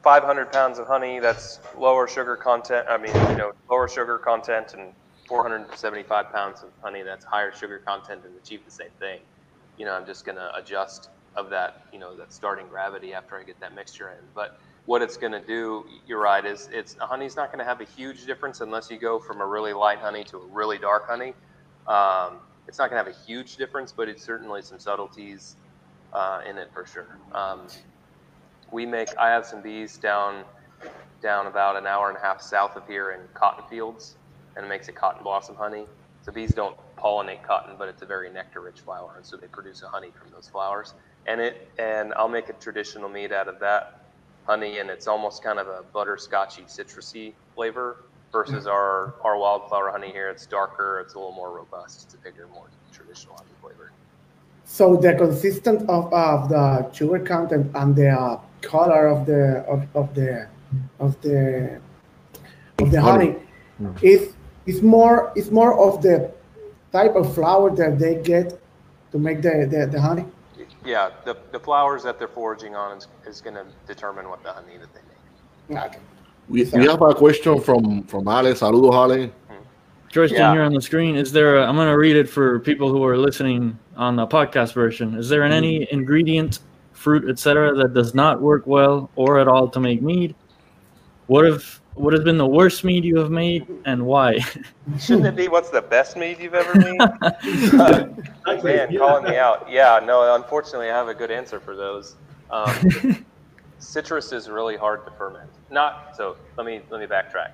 500 pounds of honey that's lower sugar content. I mean, you know, lower sugar content, and 475 pounds of honey that's higher sugar content, and achieve the same thing. You know, I'm just going to adjust of that, you know, that starting gravity after I get that mixture in. But what it's going to do, you're right, is it's honey's not going to have a huge difference unless you go from a really light honey to a really dark honey. Um, it's not going to have a huge difference, but it's certainly some subtleties uh, in it for sure. Um, we make. I have some bees down down about an hour and a half south of here in cotton fields, and it makes a cotton blossom honey. So bees don't pollinate cotton, but it's a very nectar-rich flower, and so they produce a honey from those flowers. And it and I'll make a traditional mead out of that honey, and it's almost kind of a butterscotchy, citrusy flavor versus our our wildflower honey here. It's darker, it's a little more robust, it's a bigger, more traditional honey flavor. So the consistent of, of the sugar content and the uh, color of the of, of the of the of the honey is is more is more of the type of flower that they get to make the, the, the honey. Yeah, the, the flowers that they're foraging on is, is going to determine what the honey that they make. Okay. We, we have a question from from Ale. Saludos, Ale. Hmm. Question Yeah. here on the screen. Is there? A, I'm going to read it for people who are listening on the podcast version. Is there an any hmm. ingredient, fruit, etc., that does not work well or at all to make mead? What have what has been the worst mead you have made and why? Shouldn't it be what's the best mead you've ever made? Uh, Exactly, man, yeah. calling me out. Yeah, no, unfortunately, I have a good answer for those. Um, citrus is really hard to ferment. Not so. Let me let me backtrack.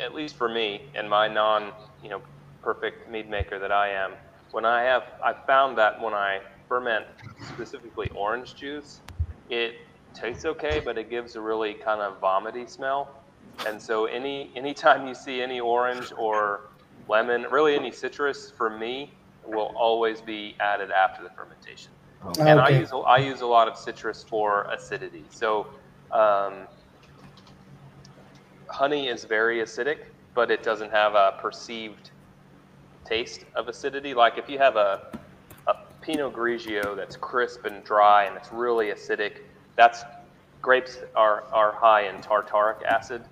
At least for me and my non, you know, perfect mead maker that I am, when I have, I found that when I ferment specifically orange juice, it tastes okay, but it gives a really kind of vomity smell. And so any anytime you see any orange or lemon, really any citrus, for me, will always be added after the fermentation. And I use I use a lot of citrus for acidity. So um, honey is very acidic, but it doesn't have a perceived taste of acidity. Like if you have a a Pinot Grigio that's crisp and dry and it's really acidic, that's grapes are, are high in tartaric acid.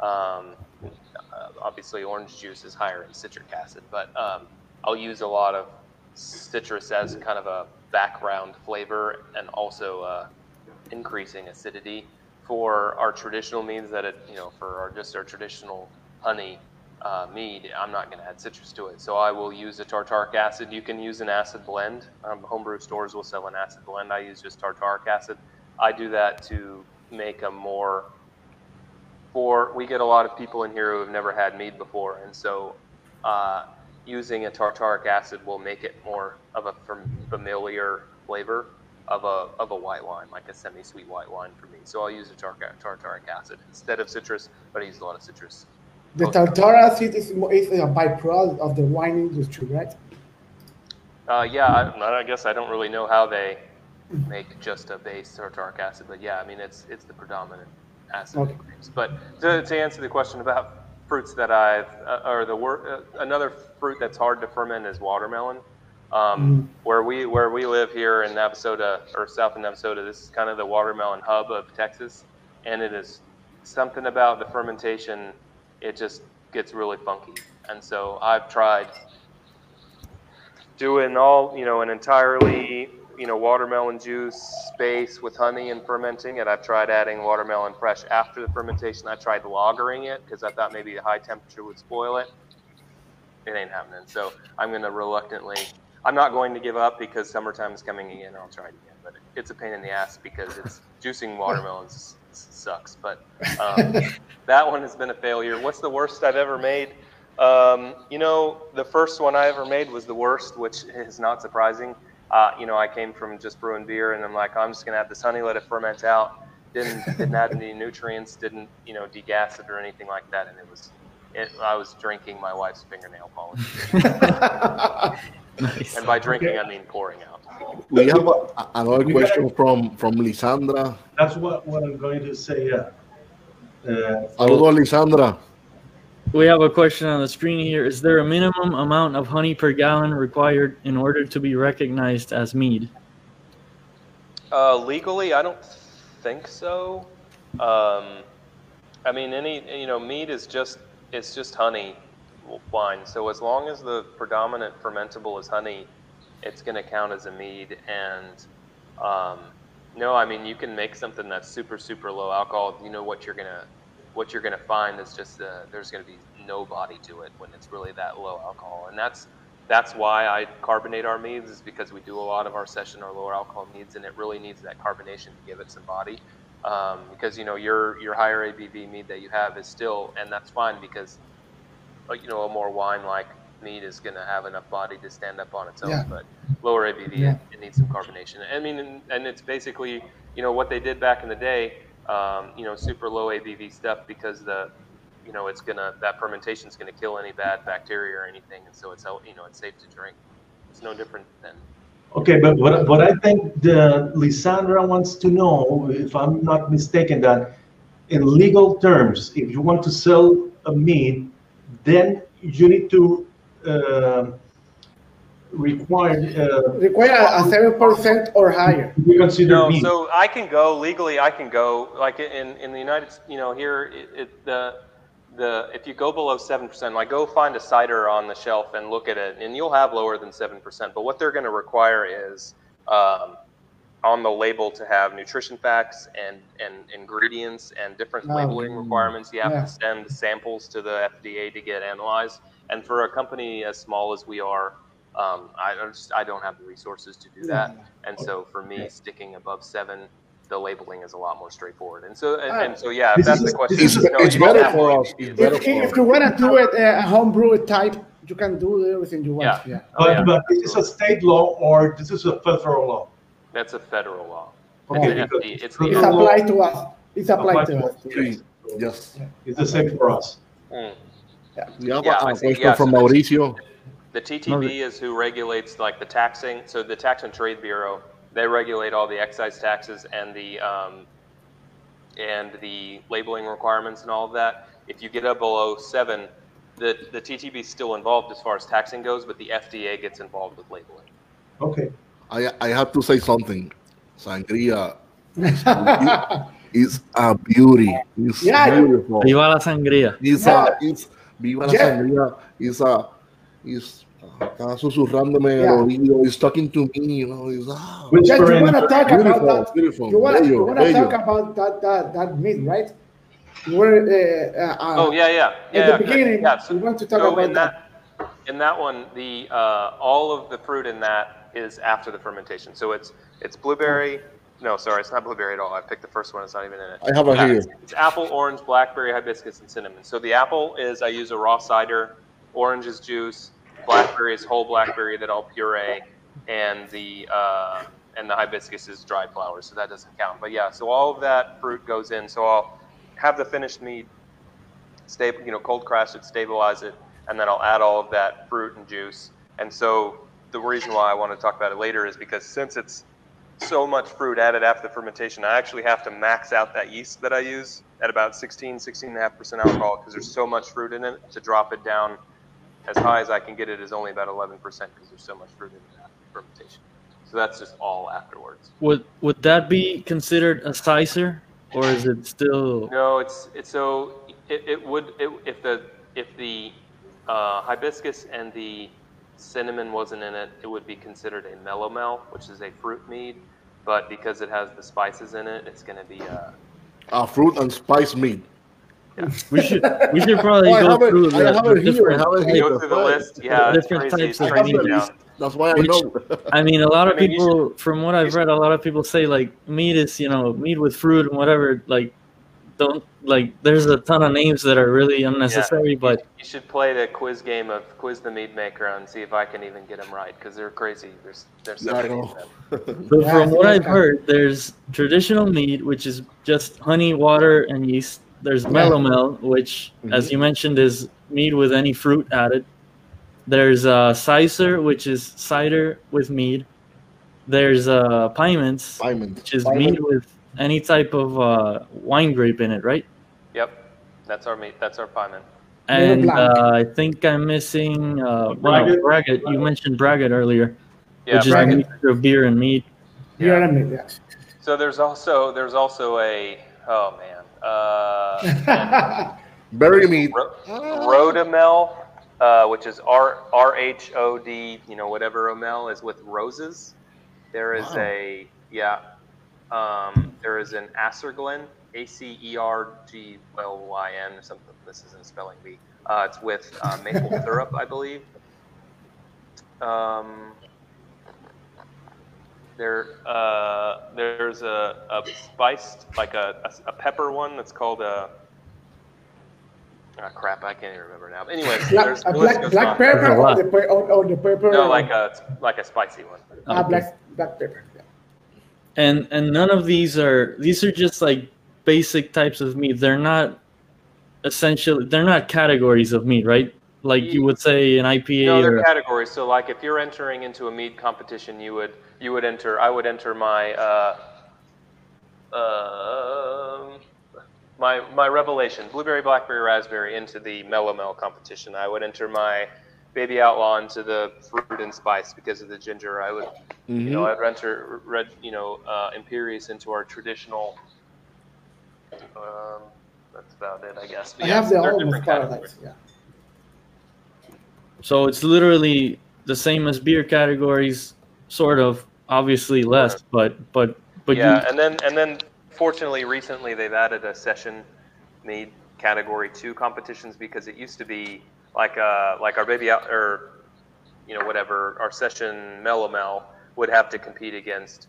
Um, obviously, orange juice is higher in citric acid, but um, I'll use a lot of citrus as kind of a background flavor and also uh, increasing acidity for our traditional meads that it, you know, for our, just our traditional honey uh, mead, I'm not going to add citrus to it. So I will use a tartaric acid. You can use an acid blend. Um, homebrew stores will sell an acid blend. I use just tartaric acid. I do that to make a more for we get a lot of people in here who have never had mead before, and so uh, using a tartaric acid will make it more of a familiar flavor of a of a white wine, like a semi-sweet white wine for me. So I'll use a tartaric acid instead of citrus, but I use a lot of citrus. The tartaric acid is, is a byproduct of the wine industry, right? Uh, yeah, I, I, guess I don't really know how they make just a base tartaric acid, but yeah, I mean it's it's the predominant acid okay. But to, to answer the question about fruits that I've, uh, or the wor- uh, another fruit that's hard to ferment is watermelon. Um, mm. Where we where we live here in Navasota or south of Navasota, this is kind of the watermelon hub of Texas, and it is something about the fermentation. It just gets really funky, and so I've tried doing all you know an entirely you know watermelon juice base with honey and fermenting it. I've tried adding watermelon fresh after the fermentation. I tried lagering it because I thought maybe a high temperature would spoil it. It ain't happening. So I'm going to reluctantly. I'm not going to give up because summertime is coming again. I'll try it again, but it's a pain in the ass because it's juicing watermelons sucks. But um, that one has been a failure. What's the worst I've ever made? Um, you know, the first one I ever made was the worst, which is not surprising uh, you know, I came from just brewing beer, and I'm like, I'm just gonna have this honey, let it ferment out. Didn't didn't add any nutrients, didn't you know degas it or anything like that, and it was, it, I was drinking my wife's fingernail polish. nice. And by drinking, okay. I mean pouring out. We have a, another question from from Lisandra. That's what, what I'm going to say. Uh, uh, Saludos, Lisandra. We have a question on the screen here. Is there a minimum amount of honey per gallon required in order to be recognized as mead? Uh, legally, I don't think so. Um, I mean, any you know, mead is just it's just honey wine. So as long as the predominant fermentable is honey, it's going to count as a mead. And um, no, I mean, you can make something that's super super low alcohol. You know what you're gonna what you're going to find is just uh, there's going to be no body to it when it's really that low alcohol, and that's that's why I carbonate our meads is because we do a lot of our session or lower alcohol meads, and it really needs that carbonation to give it some body. Um, because you know your your higher ABV mead that you have is still, and that's fine because uh, you know a more wine like mead is going to have enough body to stand up on its own. Yeah. But lower ABV, yeah. it, it, needs some carbonation. I mean, and, and, it's basically you know what they did back in the day um, you know, super low ABV stuff because the, you know, it's gonna that fermentation is gonna kill any bad bacteria or anything, and so it's you know it's safe to drink. It's no different than. Okay, but what, what I think the Lisandra wants to know, if I'm not mistaken, that in legal terms, if you want to sell a mead, then you need to uh, required uh, require a seven percent or higher. You consider no, so I can go legally. I can go like in in the United, you know, here it, it, the the if you go below seven percent, like go find a cider on the shelf and look at it, and you'll have lower than seven percent. But what they're going to require is um, on the label to have nutrition facts and and ingredients and different labeling requirements. You have yeah. to send samples to the FDA to get analyzed. And for a company as small as we are, um, I just I don't have the resources to do that, and so for me, sticking above seven, the labeling is a lot more straightforward. And so and, and so yeah, that's the question. It's, no, it's better for us. If, if, you want to do it uh, a homebrew type, you can do everything you want. Yeah. yeah. Oh, but, yeah. but this is a state law or this is a federal law. That's a federal law. Okay. It's, the, it's, it's applied to us. It's applied, applied to, us. us. Yes. It's the same for us. Mm. Yeah. Yeah, yeah, a question from Mauricio. The TTB is who regulates like the taxing. So the Tax and Trade Bureau, they regulate all the excise taxes and the um, and the labeling requirements and all of that. If you get up below seven, the the TTB is still involved as far as taxing goes, but the FDA gets involved with labeling. Okay. I I have to say something. Sangria is a beauty. It's Yeah. beautiful. Viva la sangría. It's a, it's, viva la Yeah. sangría. It's a, it's, está susurrándome Yeah. al oído. He's talking to me, you know. It's, ah, Which- you want to talk Beautiful, about that? beautiful, You want to bello, want to bello. talk about that that that myth, right? You were uh, uh, Oh yeah, yeah, yeah. At the beginning, yeah, so- we want to talk so about in that. In that one, the uh, all of the fruit in that is after the fermentation. So it's it's blueberry. No, sorry, it's not blueberry at all. I picked the first one. It's not even in it. I have a Yeah, here. It's, it's apple, orange, blackberry, hibiscus, and cinnamon. So the apple is I use a raw cider, orange is juice, blackberry is whole blackberry that I'll puree, and the uh, and the hibiscus is dried flowers. So that doesn't count. But yeah, so all of that fruit goes in. So I'll have the finished mead, stable, you know, cold crash it, stabilize it, and then I'll add all of that fruit and juice. And so the reason why I want to talk about it later is because since it's so much fruit added after the fermentation, I actually have to max out that yeast that I use at about 16, 16.5% alcohol because there's so much fruit in it to drop it down as high as I can get it is only about 11% because there's so much fruit in that fermentation. So that's just all afterwards. Would would that be considered a cyser, or is it still? No, it's it's so it, it would it, if the if the uh, hibiscus and the cinnamon wasn't in it, it would be considered a melomel, which is a fruit mead. But because it has the spices in it, it's going to be uh, A fruit and spice mead. We should we should probably go have it- through the, the different. I have it you here. go through the list. Yeah, Different types of crazy mead. now. That's why I Which- know. I mean, a lot of I mean, you people, from what I've read, a lot of people say like mead is you know mead with fruit and whatever. Like, don't like. There's a ton of names that are really unnecessary, but You should play the quiz game of quiz the mead maker and see if I can even get them right because they're crazy. There's there's so Yeah, many of them. But Yeah, from what I've heard, there's traditional mead, which is just honey, water, and yeast. There's melomel, which, as you mentioned, is mead with any fruit added. There's uh, cyser, which is cider with mead. There's uh, pyments, Diamond. which is Diamond. mead with any type of uh, wine grape in it, right? Yep, that's our mead. That's our pyment. And uh, I think I'm missing uh, well, Braggot. braggot. You mentioned braggot earlier, Yeah, which is a mixture of beer and mead. You know what I mean? Yeah. So there's also there's also a oh man uh, Berry mead. Ro- Rhodomel, uh, which is R R H O D, you know whatever omel is with roses. There is Wow. a yeah, um, there is an Acerglyn, A C E R G L Y N or something. This isn't spelling bee. Uh, it's with uh, maple syrup, I believe. Um, there, uh, there's a, a spiced, like a, a, a pepper one that's called a. Ah, crap, I can't even remember now. Anyway, black, there's a black, black on. pepper There's or the, pe- or, or the pepper? No, like a like a spicy one. ah, Okay. black, black pepper. Yeah. and and none of these are these are just like basic types of mead they're not essentially they're not categories of mead right like you would say an ipa No, or they're categories. So, like, if you're entering into a mead competition, you would you would enter. I would enter my uh, um my my revelation blueberry, blackberry, raspberry into the melomel competition. I would enter my baby outlaw into the fruit and spice because of the ginger. I would you know I'd enter red you know uh, imperious into our traditional. Um, that's about it, I guess. But I yeah, have the they're different categories. Yeah. So it's literally the same as beer categories sort of obviously less but but but yeah, you, and then and then fortunately recently they've added a session made category two competitions because it used to be like uh like our baby outlaw you know whatever our session melomel would have to compete against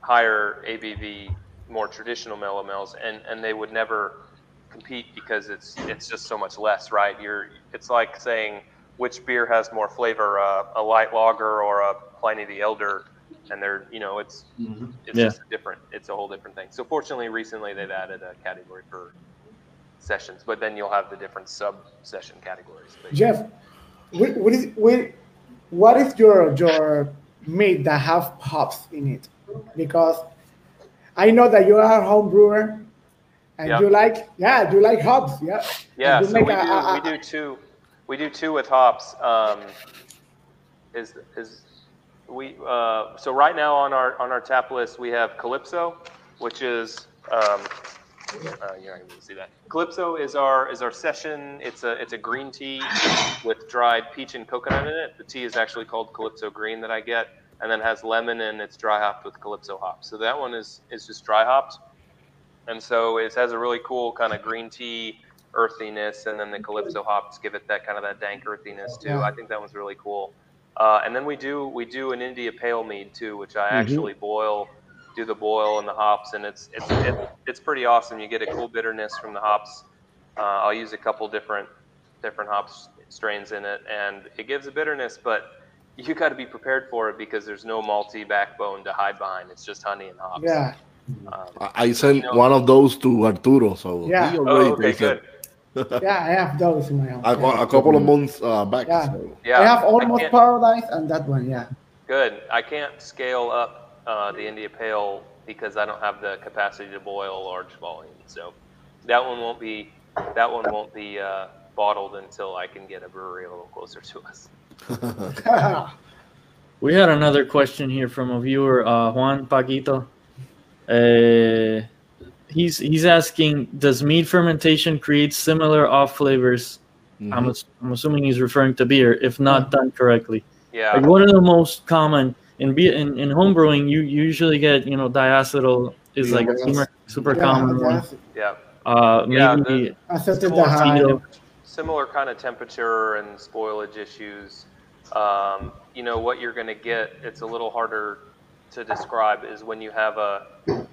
higher ABV more traditional melomels and and they would never compete because it's it's just so much less right? You're it's like saying which beer has more flavor uh, a light lager or a Pliny the Elder and they're you know it's it's Yeah. just different. It's a whole different thing. So fortunately, recently they've added a category for sessions, but then you'll have the different sub session categories. But Jeff, what, what is what, what is your your mead that have hops in it? Because I know that you are a home brewer and Yeah. you like yeah you like hops yeah yeah, so we a- do a- we do two we do two with hops. Um, is is we uh, so right now on our on our tap list we have Calypso, which is Um, uh, you're not to see that. Calypso is our is our session. It's a it's a green tea with dried peach and coconut in it. The tea is actually called Calypso Green that I get, and then has lemon and it's dry hopped with Calypso hops. So that one is is just dry hopped, and so it has a really cool kind of green tea earthiness, and then the Calypso hops give it that kind of that dank earthiness too. I think that one's really cool. Uh, and then we do we do an India Pale Mead too, which I mm-hmm. actually boil do the boil and the hops, and it's it's it, it's pretty awesome. You get a cool bitterness from the hops. Uh, I'll use a couple different different hops strains in it, and it gives a bitterness, but you got to be prepared for it because there's no malty backbone to hide behind. It's just honey and hops. Yeah. Um, I sent you know, one of those to Arturo, so yeah. Oh, okay, good. Yeah, I have those in my house. A, yeah. a couple of months uh, back. Yeah. So. yeah, I have almost I paradise and that one. Yeah. Good. I can't scale up uh, the India Pale because I don't have the capacity to boil large volume. So that one won't be that one won't be uh, bottled until I can get a brewery a little closer to us. we had another question here from a viewer, uh, Juan Paquito. He's he's asking, does mead fermentation create similar off flavors? Mm-hmm. I'm, I'm assuming he's referring to beer, if not done correctly. Yeah. Like what are the most common in be in, in home brewing you usually get you know diacetyl is like a super super yeah, common one. Yeah. Uh, maybe yeah, similar, similar kind of temperature and spoilage issues. Um, you know what you're going to get. It's a little harder to describe is when you have a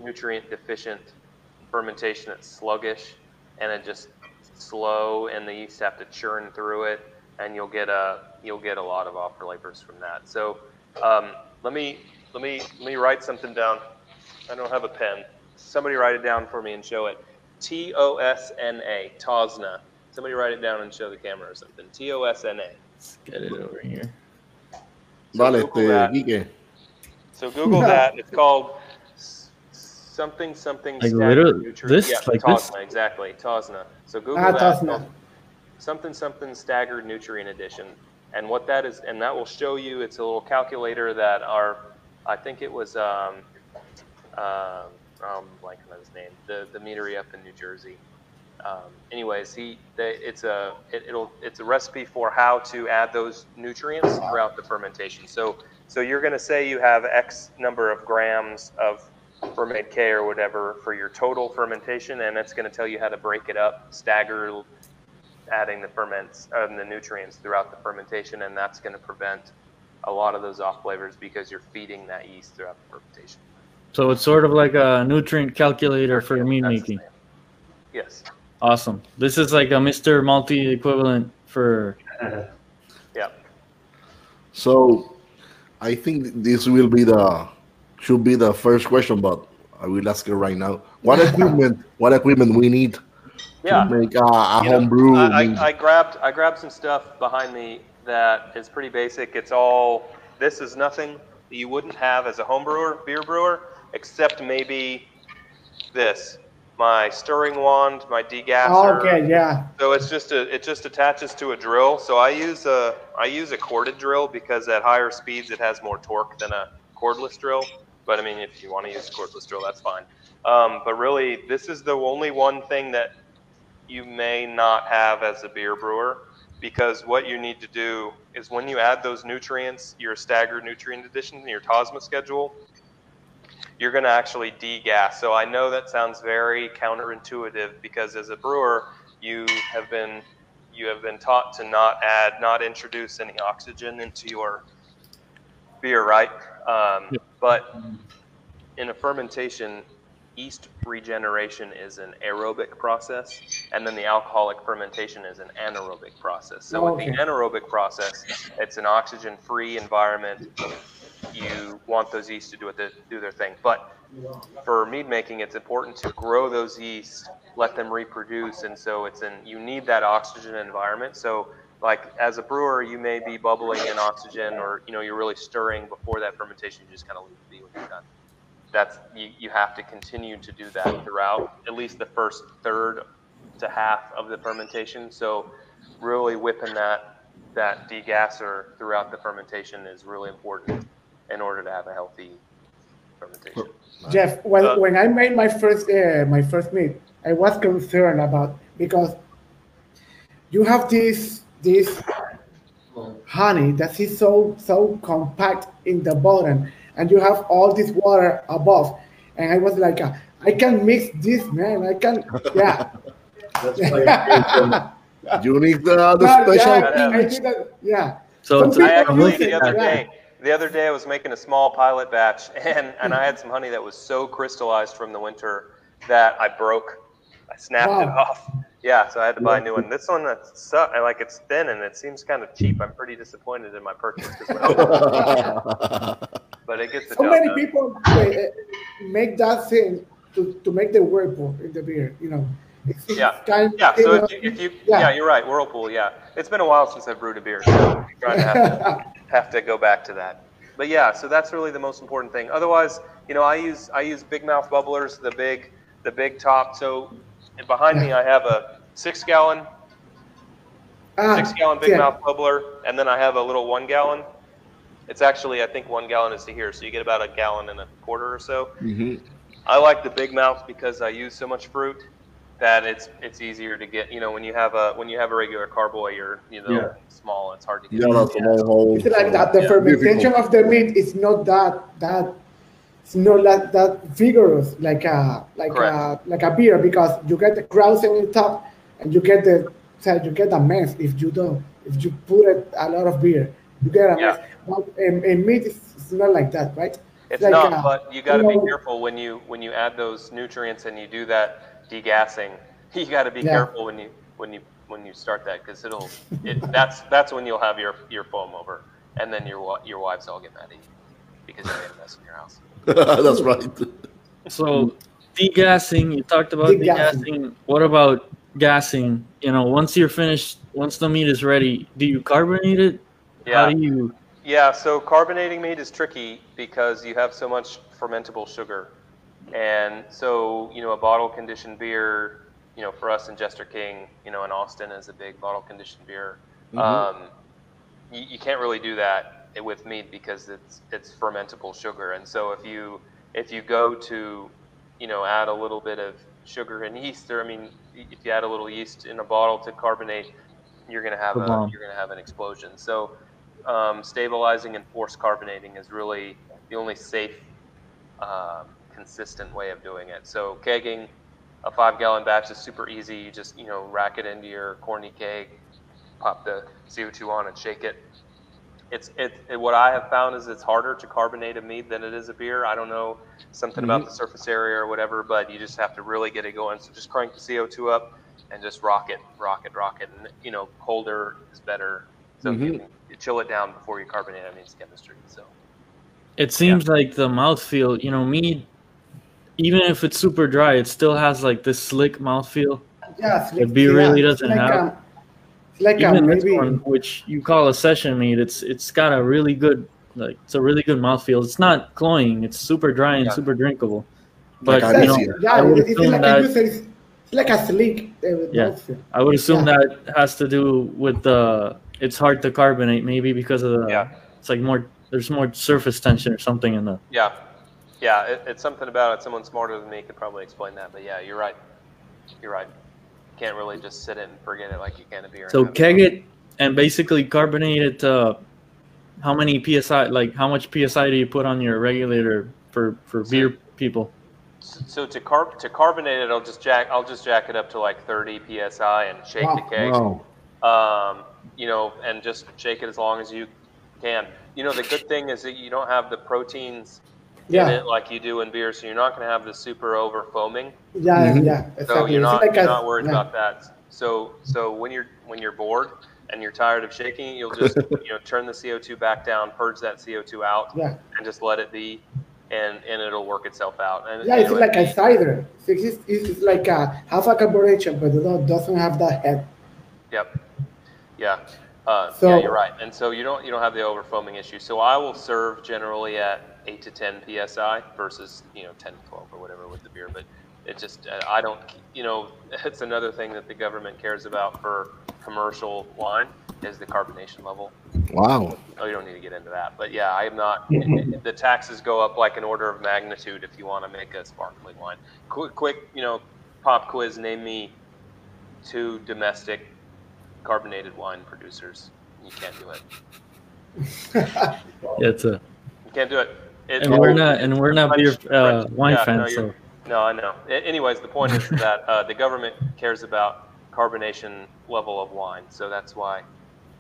nutrient deficient fermentation that's sluggish and it just slow and the yeast have to churn through it and you'll get a you'll get a lot of off flavors from that. So um, let me let me let me write something down. I don't have a pen. Somebody write it down for me and show it. T O S N A, Tosna. Somebody write it down and show the camera or something. T O S N A. Let's get it over here. So vale, Google that. So Google that. It's called something something like literally this yeah, like Tosna, this? exactly Tosna. So Google ah, that. Tosna. Something something staggered nutrient addition. And what that is, and that will show you, it's a little calculator that our, I think it was, um, uh, I'm blanking on his name, the, the meadery up in New Jersey. Um, anyways, he, they, it's a, it, will it's a recipe for how to add those nutrients throughout the fermentation. So, so you're going to say you have X number of grams of Fermaid K or whatever for your total fermentation, and it's going to tell you how to break it up, stagger adding the ferments and uh, the nutrients throughout the fermentation, and that's going to prevent a lot of those off flavors because you're feeding that yeast throughout the fermentation. So it's sort of like a nutrient calculator for mead making. Yes. Awesome. This is like a Mr. Malty equivalent for. yeah. So, I think this will be the should be the first question, but I will ask it right now. What equipment? what equipment we need yeah. make uh, a home brew. I, I, I, grabbed I grabbed some stuff behind me that is pretty basic. It's all this is nothing that you wouldn't have as a home brewer, beer brewer, except maybe this. My stirring wand, my degasser. Oh, okay, yeah. So it's just a it just attaches to a drill. So I use a I use a corded drill because at higher speeds it has more torque than a cordless drill. But I mean, if you want to use cordless drill, that's fine. Um, but really, this is the only one thing that you may not have as a beer brewer because what you need to do is when you add those nutrients, your staggered nutrient additions in your TOSNA schedule, you're going to actually degas. So I know that sounds very counterintuitive because as a brewer, you have been you have been taught to not add, not introduce any oxygen into your beer, right? Um, but in a fermentation, yeast regeneration is an aerobic process, and then the alcoholic fermentation is an anaerobic process. So okay. with the anaerobic process, it's an oxygen-free environment. You want those yeast to do it, do their thing. But for mead making, it's important to grow those yeast, let them reproduce, and so it's an you need that oxygen environment. So like as a brewer, you may be bubbling in oxygen, or you know you're really stirring before that fermentation. You just kind of leave it be when you're done that's you, you have to continue to do that throughout at least the first third to half of the fermentation. So really whipping that that degasser throughout the fermentation is really important in order to have a healthy fermentation. Jeff, when, uh, when I made my first uh, my first mead, I was concerned about because you have this this honey that is so so compact in the bottom, and you have all this water above, and I was like, I can mix this, man. I can, yeah. you need the, the special. Yeah, yeah. So I actually the other day the other day I was making a small pilot batch and, and I had some honey that was so crystallized from the winter that I broke. I snapped wow. it off. Yeah, so I had to buy a new one. This one, that's, I like it's thin and it seems kind of cheap. I'm pretty disappointed in my purchase. but it gets the So many done. people uh, make that thing to, to make the whirlpool in the beer, you know. It's, yeah, kind of, yeah. So if you, if you yeah. yeah. you're right. Whirlpool. Yeah, it's been a while since I've brewed a beer, so I'm trying to have to have to go back to that. But yeah, so that's really the most important thing. Otherwise, you know, I use I use big mouth bubblers, the big the big top. So behind me, I have a six gallon uh, six gallon big yeah. mouth bubbler, and then I have a little one gallon. It's actually I think one gallon is to here, so you get about a gallon and a quarter or so. Mm-hmm. I like the big mouth because I use so much fruit that it's it's easier to get. You know, when you have a when you have a regular carboy, you're you know yeah. small. It's hard to get. Yeah, that's whole. It's like that. The yeah. fermentation of the mead is not that that. It's not that, that vigorous like a like Correct. a like a beer because you get the krause on the top and you get the so you get a mess if you don't if you put it, a lot of beer you get a yeah. mess. But in, in mead it's, not like that, right? It's, it's like not, a, but you got to be careful when you when you add those nutrients and you do that degassing, you got to be yeah. careful when you when you when you start that because it'll it, that's that's when you'll have your your foam over, and then your your wives all get mad at you because you made a mess in your house. that's right. So degassing, you talked about degassing. degassing. What about gassing? You know, once you're finished, once the mead is ready, do you carbonate it? Yeah. How do you? Yeah, so carbonating mead is tricky because you have so much fermentable sugar. And so, you know, a bottle conditioned beer, you know, for us in Jester King, you know, in Austin is a big bottle conditioned beer. Mm-hmm. Um, you, you, can't really do that with mead because it's it's fermentable sugar. And so if you if you go to, you know, add a little bit of sugar and yeast, or I mean, if you add a little yeast in a bottle to carbonate, you're gonna have a you're gonna have an explosion. So um, stabilizing and force carbonating is really the only safe um, consistent way of doing it. So kegging a five gallon batch is super easy. You just, you know, rack it into your corny keg, pop the CO2 on and shake it. It's it, it, what I have found is it's harder to carbonate a mead than it is a beer. I don't know something mm-hmm. about the surface area or whatever, but you just have to really get it going. So just crank the CO2 up and just rock it, rock it, rock it. And you know, colder is better. So mm-hmm. you, can, you chill it down before you carbonate. I mean, it's chemistry. So it seems yeah. like the mouthfeel, you know, mead even if it's super dry, it still has like this slick mouthfeel. Yeah, slick, the beer yeah, really doesn't like have. A, like even a, this one, which you call a session mead, it's it's got a really good like it's a really good mouthfeel. It's not cloying. It's super dry and yeah. super drinkable. But like you know, yeah, I would it's, like that, it's like a slick. Uh, yeah, mouthfeel. I would assume yeah. that has to do with the. It's hard to carbonate, maybe because of the. Yeah. It's like more. There's more surface tension or something in the. Yeah, yeah, it, it's something about it. Someone smarter than me could probably explain that. But yeah, you're right. You're right. You can't really just sit it and forget it like you can a beer. So keg it and basically carbonate it. Uh, how many psi? Like how much psi do you put on your regulator for for so, beer people? So to carb to carbonate it, I'll just jack I'll just jack it up to like 30 psi and shake wow. the keg. Wow. Um, you know, and just shake it as long as you can. You know, the good thing is that you don't have the proteins yeah. in it like you do in beer, so you're not going to have the super over foaming. Yeah, mm-hmm. yeah. Exactly. So you're not, like you're a, not worried yeah. about that. So so when you're when you're bored and you're tired of shaking, you'll just you know turn the CO2 back down, purge that CO2 out, yeah. and just let it be, and and it'll work itself out. And, yeah, it's know, like a cider. It's, it's like a half a carburation, but it doesn't have that head. Yep. Yeah. Uh, so, yeah, you're right. And so you don't you don't have the overfoaming issue. So I will serve generally at eight to ten psi versus you know ten to twelve or whatever with the beer. But it just uh, I don't you know it's another thing that the government cares about for commercial wine is the carbonation level. Wow. Oh, you don't need to get into that, but yeah, I am not. the taxes go up like an order of magnitude if you want to make a sparkling wine. Quick, quick, you know, pop quiz. Name me two domestic carbonated wine producers. You can't do it. yeah, it's a. You can't do it. It and we're not, and we're not beer uh, wine yeah, fans. No, so. no, I know. Anyways, the point is that uh, the government cares about carbonation level of wine, so that's why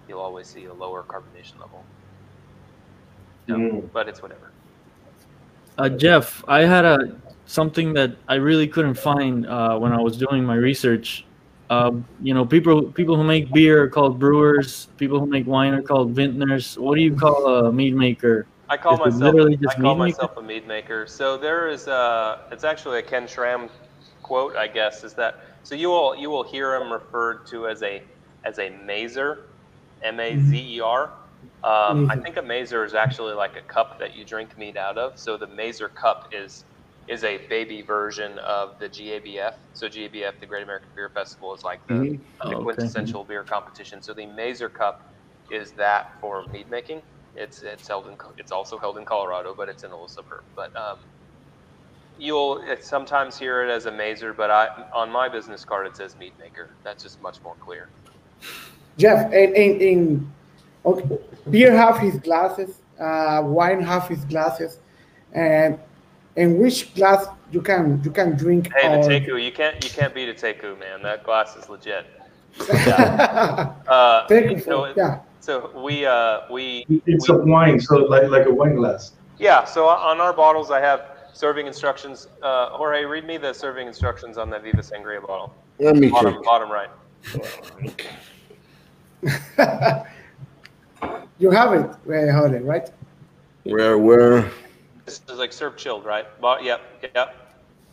you'll always see a lower carbonation level. No, mm. But it's whatever. Uh, Jeff, I had a something that I really couldn't find uh, when I was doing my research. Um, you know, people people who make beer are called brewers. People who make wine are called vintners. What do you call a mead maker? I call myself. I call myself maker? a mead maker. So there is a. It's actually a Ken Schramm quote, I guess, is that. So you will you will hear him referred to as a as a mazer, M A Z E R. Um, I think a mazer is actually like a cup that you drink mead out of. So the mazer cup is is a baby version of the GABF. So GABF, the Great American Beer Festival, is like the, mm-hmm. the oh, quintessential okay. beer competition. So the Mazer Cup is that for mead making. It's it's held in it's also held in Colorado, but it's in a little suburb. But um, you'll sometimes hear it as a Mazer, but I on my business card it says mead maker. That's just much more clear. Jeff, in, in, in okay, beer have his glasses, uh, wine have his glasses, and and which glass you can you can drink. Hey, the Teku, you can't you can't beat a Teku, man. That glass is legit. Yeah. uh, so, yeah. So we uh, we it's we, a wine, so like like a wine glass. Yeah. So on our bottles, I have serving instructions. Uh, Jorge, read me the serving instructions on the Viva Sangria bottle. Let me bottom, bottom right. you have it, Jorge, right? Where where? This is like serve chilled, right? Bo- yep, yep.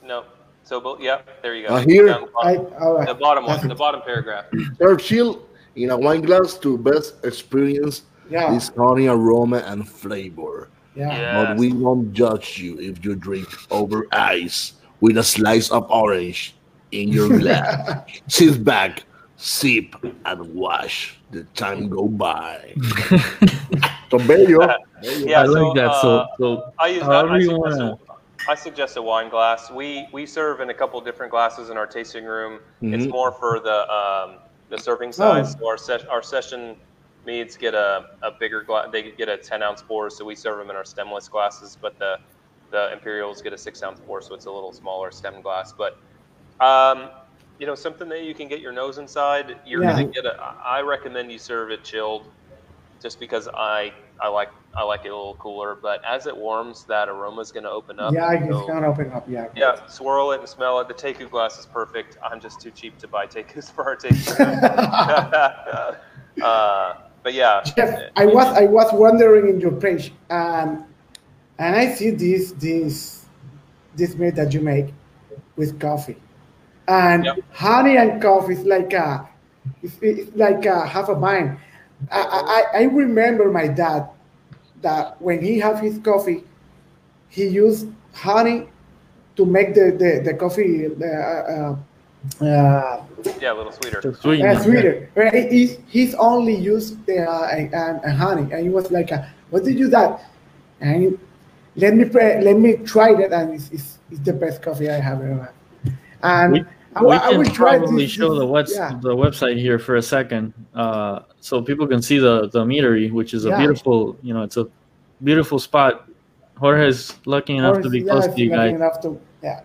No. So, yep, there you go. Uh, here, the bottom, I, the bottom one, the bottom paragraph. Serve chilled in a wine glass to best experience yeah. this honey aroma and flavor. Yeah. Yes. But we won't judge you if you drink over ice with a slice of orange in your glass. Sit back, sip, and watch the time go by. so bello. Yeah, I so, like that. So, uh, so I use that. I suggest, a, I suggest a wine glass. We we serve in a couple different glasses in our tasting room. Mm-hmm. It's more for the um, the serving size. Oh. So our se- our session meads get a, a bigger glass. They get a 10 ounce pour, so we serve them in our stemless glasses. But the the imperials get a six ounce pour, so it's a little smaller stem glass. But um, you know, something that you can get your nose inside. You're yeah. gonna get a. I recommend you serve it chilled, just because I I like I like it a little cooler. But as it warms, that aroma is going to open up. Yeah, it's so, going to open up. Yeah. Yeah, swirl it and smell it. The Teku glass is perfect. I'm just too cheap to buy Tekus for our Teku. uh, but yeah. Jeff, I was I was wondering in your page, um, and I see this this this mead that you make with coffee, and yep. honey and coffee is like a it's, it's like a half a mind I, I, I remember my dad that when he have his coffee, he used honey to make the the, the coffee uh, uh, uh, yeah a little sweeter. Sweet. uh, sweeter. He, he's only used the uh, honey. And he was like uh, what did you do? That and let me let me try that and it's, it's, it's the best coffee I have ever had. And we, I, we I, can probably this, show the what's yeah. the website here for a second uh, so people can see the the meadery, which is a yeah. beautiful, you know, it's a beautiful spot. Jorge is lucky enough Jorge, to be yeah, close to you guys. Enough to, yeah.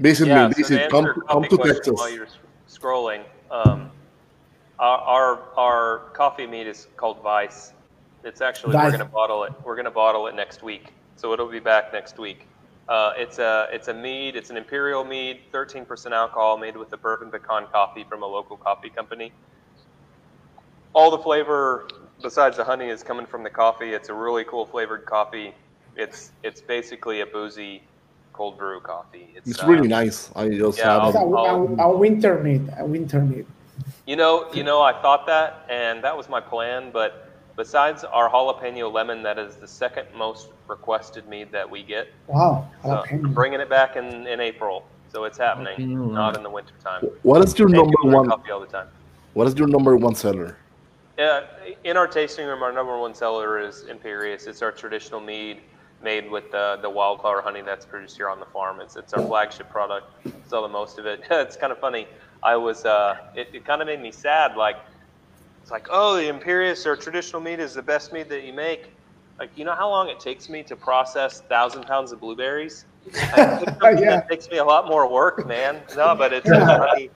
Basically, yeah, basically, so come, come to Texas. While you're scrolling, um, our, our, our coffee mead is called Vice. It's actually Vice. we're gonna bottle it. We're gonna bottle it next week, so it'll be back next week. Uh, it's a it's a mead. It's an imperial mead, 13% alcohol, made with a bourbon pecan coffee from a local coffee company all the flavor besides the honey is coming from the coffee. It's a really cool flavored coffee. It's it's basically a boozy cold brew coffee. It's, it's really uh, nice. I just yeah, have a, a, a, winter mead. A winter mead. You know, you know, I thought that, and that was my plan. But besides our jalapeno lemon, that is the second most requested mead that we get. Wow, so bringing it back in in April. So it's happening, not in the wintertime. What is your And number one? Coffee all the time. What is your number one seller? Yeah, in our tasting room, our number one seller is Imperious. It's our traditional mead made with the, the wildflower honey that's produced here on the farm. It's, it's our flagship product. Sell the most of it. it's kind of funny. I was, uh, it, it kind of made me sad. Like, it's like, oh, the Imperious or traditional mead is the best mead that you make. Like, you know how long it takes me to process thousand pounds of blueberries? Like, Yeah. that takes me a lot more work, man. No, but it's just honey.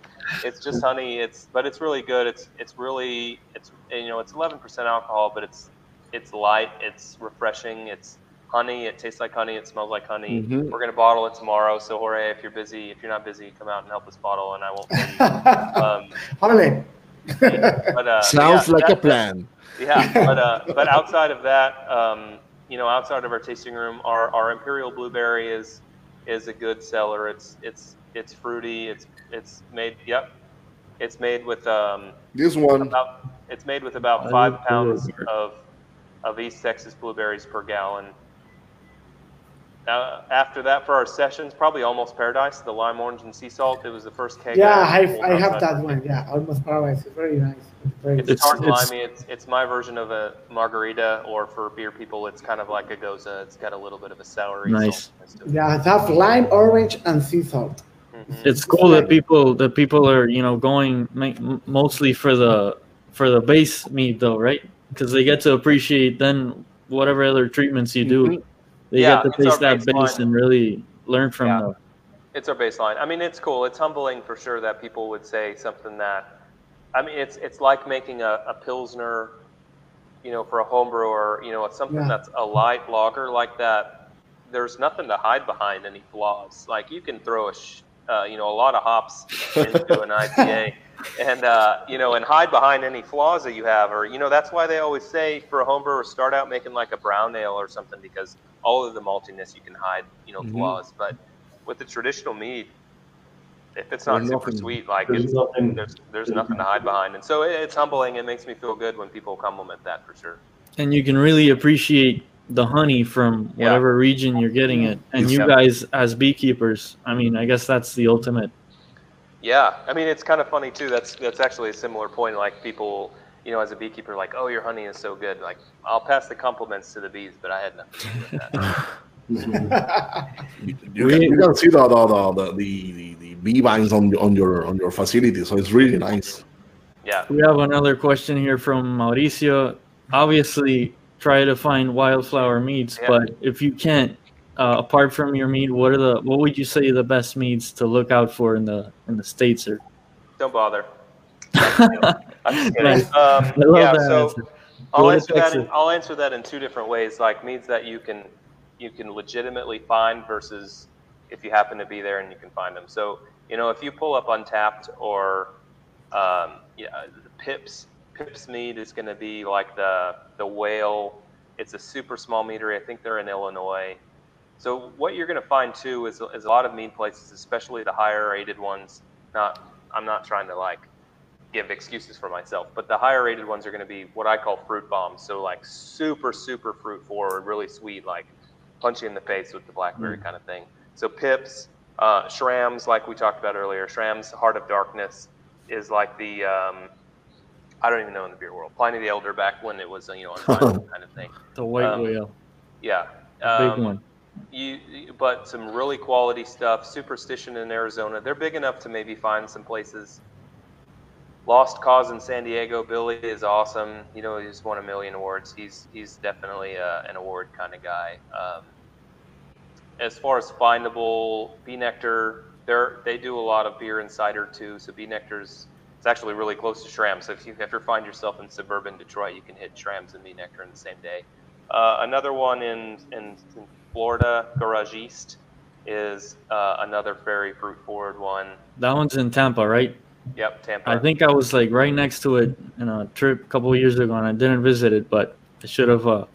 It's just honey. It's but it's really good. It's it's really it's you know it's 11% alcohol, but it's it's light. It's refreshing. It's honey. It tastes like honey. It smells like honey. Mhm. We're gonna bottle it tomorrow. So Jorge, if you're busy, if you're not busy, come out and help us bottle, and I won't. Pay you. Um. but uh, Sounds yeah, like a plan. yeah, but uh, but outside of that, um, you know, outside of our tasting room, our, our imperial blueberry is is a good seller. It's it's it's fruity. It's it's made. Yep, it's made with um, This one. about it's made with about five pounds of of East Texas blueberries per gallon. Now, after that, for our sessions, probably almost paradise, the lime, orange, and sea salt. It was the first keg. Yeah, I I, pulled I have that one. Yeah, almost paradise. It's very nice. It's very It's, It's- tart and it's- limey. It's it's my version of a margarita, or for beer people, it's kind of like a gose. It's got a little bit of a celery. Nice. saltiness yeah, it has lime, orange, and sea salt. Mhm. It's cool that people that people are you know going ma- mostly for the for the base meat though, right? Because they get to appreciate then whatever other treatments you do. Mhm. They Yeah, get to it's our taste that base baseline. and really learn from Yeah. the It's our baseline. I mean, it's cool. It's humbling for sure that people would say something that. I mean, it's it's like making a, a pilsner, you know, for a home brewer. You know, it's something Yeah. that's a light lager like that. There's nothing to hide behind any flaws. Like you can throw a, sh- uh, you know, a lot of hops into an IPA, and uh, you know, and hide behind any flaws that you have, or you know, that's why they always say for a home brewer, start out making like a brown ale or something because all of the maltiness you can hide, you know, Mhm. flaws. But with the traditional mead, if it's not There's super nothing- sweet, like There's it's, nothing. there's there's nothing to hide behind, and so it, it's humbling. It makes me feel good when people compliment that for sure. and you can really appreciate the honey from Yeah. whatever region you're getting it. And you guys as beekeepers, I mean, I guess that's the ultimate. Yeah, I mean it's kind of funny too. That's that's actually a similar point. Like people, you know, as a beekeeper, like, oh, your honey is so good. Like I'll pass the compliments to the bees, but I had nothing to do with that. You, you can, you can see the the, the, the, the, the bee vines on on your on your facility, so it's really nice. Yeah, We have another question here from Mauricio. Obviously, try to find wildflower meats, Yeah. but if you can't, uh, apart from your meat, what are the what would you say the best meats to look out for in the in the states? Or don't bother. I'm just kidding. Um, I love yeah, that so answer. I'll answer that. In, I'll answer that in two different ways. Like means that you can you can legitimately find versus if you happen to be there and you can find them. So you know if you pull up Untappd or um, yeah, the Pips Pips mead is going to be like the the whale. It's a super small meadery. I think they're in Illinois. So what you're going to find too is, is a lot of mead places, especially the higher rated ones. Not I'm not trying to like give excuses for myself, but the higher rated ones are going to be what I call fruit bombs. So like super super fruit forward, really sweet, like punch you in the face with the blackberry kind of thing. So pips, uh, Schramm's, like we talked about earlier. Schramm's, heart of darkness, is like the um, I don't even know in the beer world. Pliny the Elder back when it was you know unrivaled kind of thing. the white Um, whale, Yeah. big Um, one. you, you- but some really quality stuff. Superstition in Arizona. They're big enough to maybe find some places. Lost Cause in San Diego. Billy is awesome. You know, he's won a million awards. He's he's definitely uh, an award kind of guy. Um, as far as findable, B. Nektar, they're, they do a lot of beer and cider too. So B. Nektar's it's actually really close to Schramm. So if you ever find yourself in suburban Detroit, you can hit Schramm's and B. Nektar in the same day. Uh, another one in, in, in Florida, Garagiste, is uh, another very fruit forward one. That one's in Tampa, right? Yep, Tampa. I think I was like right next to it in a trip a couple of years ago, and I didn't visit it, but I should have. Uh,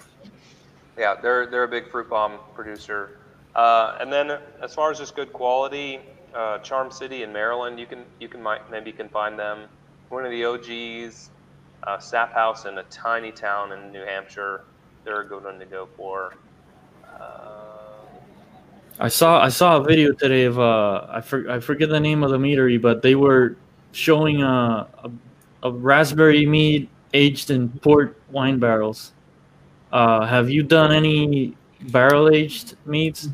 Yeah, they're they're a big fruit bomb producer. Uh, and then as far as just good quality, uh, Charm City in Maryland, you can you can might maybe can find them. One of the OGs, uh, Sap House in a tiny town in New Hampshire. They're a good one to go for. Uh, I saw I saw a video today of uh I for, I forget the name of the meadery, but they were showing a, a, a raspberry mead aged in port wine barrels. Uh, have you done any barrel aged meads?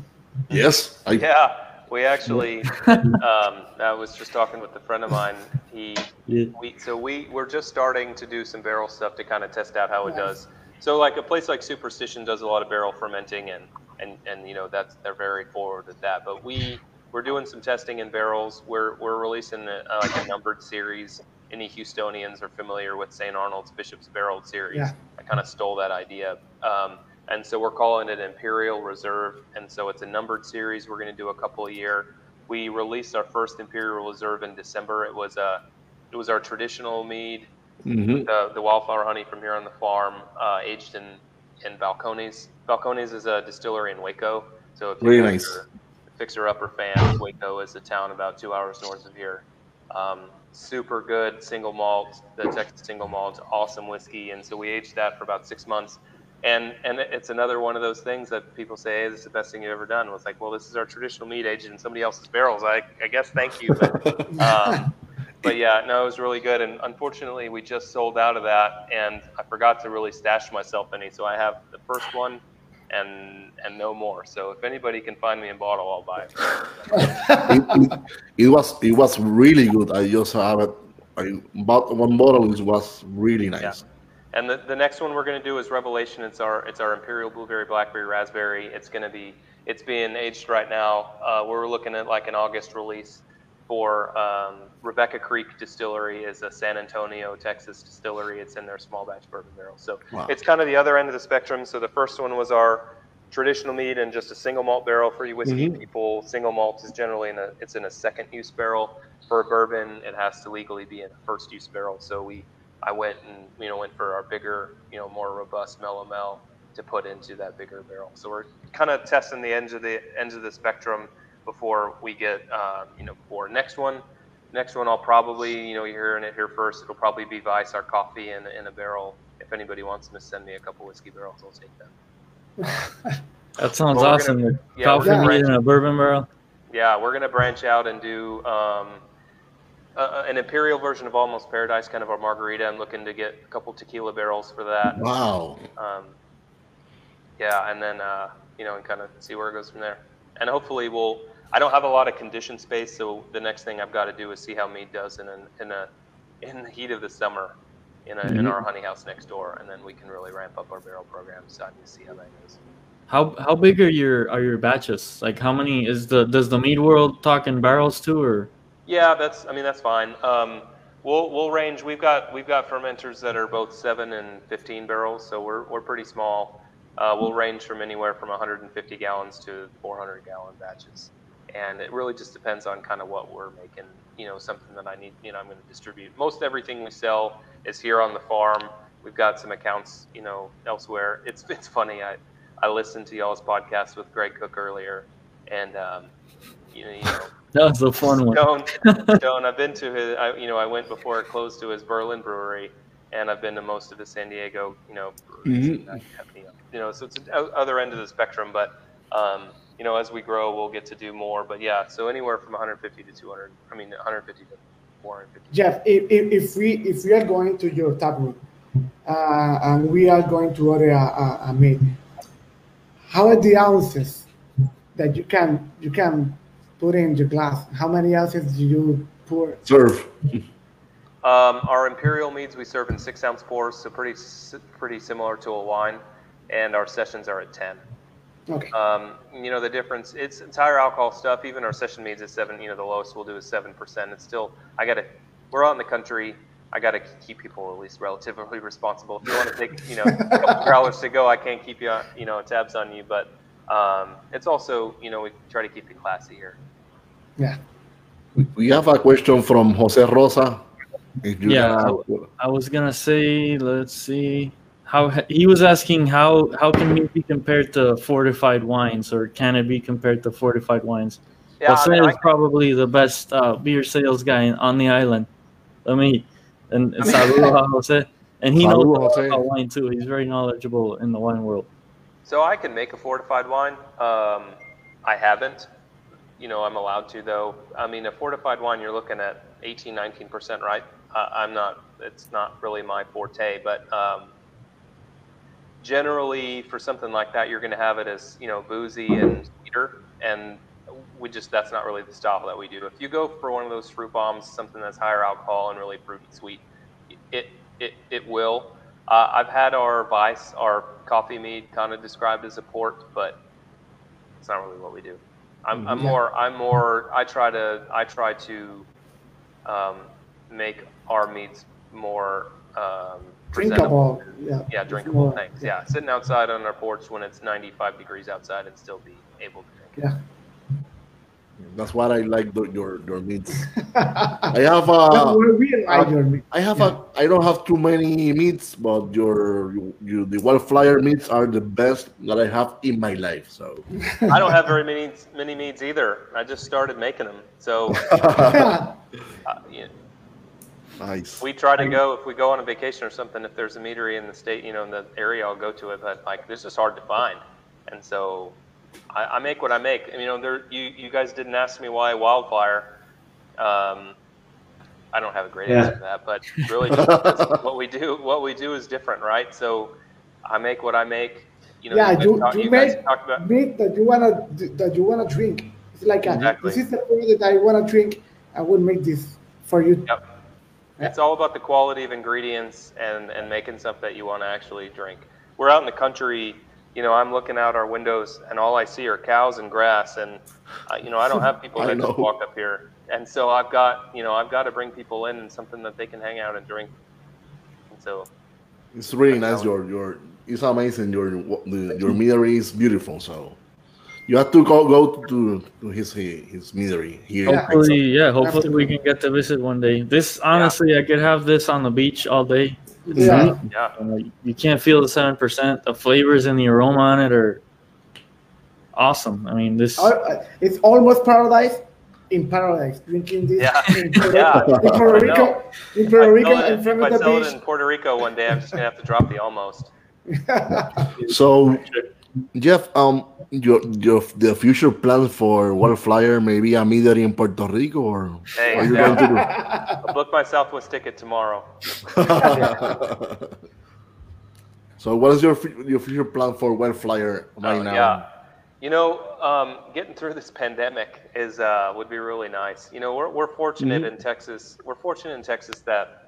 Yes. I, yeah, we actually. um, I was just talking with a friend of mine. He, yeah. we, so we we're just starting to do some barrel stuff to kind of test out how it does. So like a place like Superstition does a lot of barrel fermenting and and and you know that's they're very forward at that. But we we're doing some testing in barrels. We're we're releasing a, uh, like a numbered series. Any Houstonians are familiar with St. Arnold's Bishop's Barrel series. Yeah. I kind of stole that idea. Um, and so we're calling it Imperial Reserve. And so it's a numbered series. We're going to do a couple a year. We released our first Imperial Reserve in December. It was a, it was our traditional mead, mm-hmm. the, the wildflower honey from here on the farm, uh, aged in in Balcones. Balcones is a distillery in Waco. So if really nice. Fixer, fixer upper fan, Waco is a town about two hours north of here. Um, super good single malt, the Texas single malt, awesome whiskey, and so we aged that for about six months and and it's another one of those things that people say, "Hey, this is the best thing you've ever done." Well, it's like, well, this is our traditional mead aged in somebody else's barrels. I I guess thank you, but, um, but yeah, no, it was really good. And unfortunately, we just sold out of that, and I forgot to really stash myself any. So I have the first one, and and no more. So if anybody can find me a bottle, I'll buy it. it, it, it, was it was really good. I just have it. I bought one bottle. It was really nice. Yeah. And the, the next one we're going to do is Revelation. It's our it's our Imperial Blueberry Blackberry Raspberry. It's going to be it's being aged right now. Uh, we're looking at like an August release for um, Rebecca Creek Distillery is a San Antonio, Texas distillery. It's in their small batch bourbon barrel. So wow. it's kind of the other end of the spectrum. So the first one was our traditional mead and just a single malt barrel for you whiskey mm-hmm. people. Single malt is generally in a it's in a second use barrel. For a bourbon, it has to legally be in a first use barrel. So we I went and you know went for our bigger, you know, more robust mellow to put into that bigger barrel. So we're kind of testing the ends of the ends of the spectrum before we get uh, you know for next one. Next one, I'll probably you know you're hearing it here first. It'll probably be Vice our coffee in, in a barrel. If anybody wants to send me a couple whiskey barrels, I'll take them. that sounds awesome. Gonna, yeah, coffee in a bourbon barrel. Yeah, we're gonna branch out and do. Um, uh, an imperial version of Almost Paradise, kind of a margarita. I'm looking to get a couple tequila barrels for that. Wow. Um, yeah, and then uh, you know, and kind of see where it goes from there. And hopefully, we'll. I don't have a lot of condition space, so the next thing I've got to do is see how mead does in a, in a in the heat of the summer, in a, mm-hmm. in our honey house next door, and then we can really ramp up our barrel program. So I need to see how that goes. How how big are your are your batches? Like how many is the does the mead world talk in barrels too, or? Yeah, that's. I mean, that's fine. Um, we'll we'll range. We've got we've got fermenters that are both seven and fifteen barrels, so we're we're pretty small. Uh, we'll range from anywhere from 150 gallons to 400 gallon batches, and it really just depends on kind of what we're making. You know, something that I need. You know, I'm going to distribute. Most everything we sell is here on the farm. We've got some accounts, you know, elsewhere. It's it's funny. I I listened to y'all's podcast with Greg Koch earlier, and um, you know, you know that was a fun one. Stone, Stone. I've been to his. I, you know, I went before it closed to his Berlin brewery, and I've been to most of the San Diego, you know, mm-hmm. you know, so it's the other end of the spectrum. But um, you know, as we grow, we'll get to do more. But yeah, so anywhere from 150 to 200. I mean, 150 to 450. Jeff, if, if we if we are going to your tap room, uh, and we are going to order a, a, a meat, how are the ounces that you can you can put in your glass? How many ounces do you pour? Serve. Um, our imperial meads we serve in six ounce pours, so pretty pretty similar to a wine, and our sessions are at ten. Okay. Um, you know the difference. It's, entire alcohol stuff. Even our session meads is seven. You know the lowest we'll do is seven percent. It's still I gotta. We're out in the country. I got to keep people at least relatively responsible. If you want to take, you know, a couple dollars to go, I can't keep you, on, you know, tabs on you. But um, it's also, you know, we try to keep it classy here. Yeah. We have a question from Jose Rosa. Yeah, I, I, was gonna say, let's see, how he was asking how how can it be compared to fortified wines, or can it be compared to fortified wines? Yeah, Jose I mean, is probably the best uh, beer sales guy on the island. Let me and, and saludo Jose, and he knows about wine too. He's very knowledgeable in the wine world. So I can make a fortified wine. Um, I haven't. You know, I'm allowed to though. I mean, a fortified wine, you're looking at 18, 19 percent, right? Uh, I'm not. It's not really my forte, but um, generally for something like that, you're going to have it as you know boozy and sweeter, and we just that's not really the style that we do. If you go for one of those fruit bombs, something that's higher alcohol and really fruity sweet, it it it will. Uh, I've had our vice, our coffee mead, kind of described as a port, but it's not really what we do. I'm, I'm more. I'm more. I try to. I try to um, make our meads more um, drinkable. Yeah, yeah, drinkable. Thanks. Yeah. sitting outside on our porch when it's 95 degrees outside and still be able to drink. Yeah. That's what I like the, your your meats. I have a. like I have yeah. a. I don't have too many meats, but your you, the wildfire meats are the best that I have in my life. So. I don't have very many many meats either. I just started making them, so. uh, yeah. Nice. We try to go if we go on a vacation or something. If there's a meadery in the state, you know, in the area, I'll go to it. But like, this is hard to find, and so I, I make what I make. You know, there you you guys didn't ask me why wildfire. Um, I don't have a great yeah. answer to that, but really, what we do what we do is different, right? So I make what I make. You know, yeah, you, talk, you, you make about, meat that you wanna that you wanna drink. It's like a, exactly. this is the food that I wanna drink. I will make this for you. Yep. It's all about the quality of ingredients and, and making stuff that you want to actually drink. We're out in the country you know, I'm looking out our windows and all I see are cows and grass. And, uh, you know, I don't have people that just walk up here. And so I've got, you know, I've got to bring people in and something that they can hang out and drink. And so it's really nice. Your, your, it's amazing. Your, the, your meadery is beautiful. So you have to go, go to, to his, his meadery here. Hopefully, yeah, hopefully we can get to visit one day. This, honestly, yeah. I could have this on the beach all day. Yeah. Yeah. Uh, you can't feel the seven percent. The flavors and the aroma on it are awesome. I mean, this uh, it's almost paradise in paradise. Drinking this yeah. in, Puerto, yeah. in Puerto Rico, in Puerto Rico, in front of the beach. in Puerto Rico one day, I'm just gonna have to drop the almost. so, Jeff, um, your your the future plans for Wildfire, maybe a meeting in Puerto Rico, or hey, are you yeah. going to do? I'll book my Southwest ticket tomorrow. so, what is your your future plan for Wildfire right uh, now? Yeah, you know, um, getting through this pandemic is uh, would be really nice. You know, we're we're fortunate mm-hmm. in Texas. We're fortunate in Texas that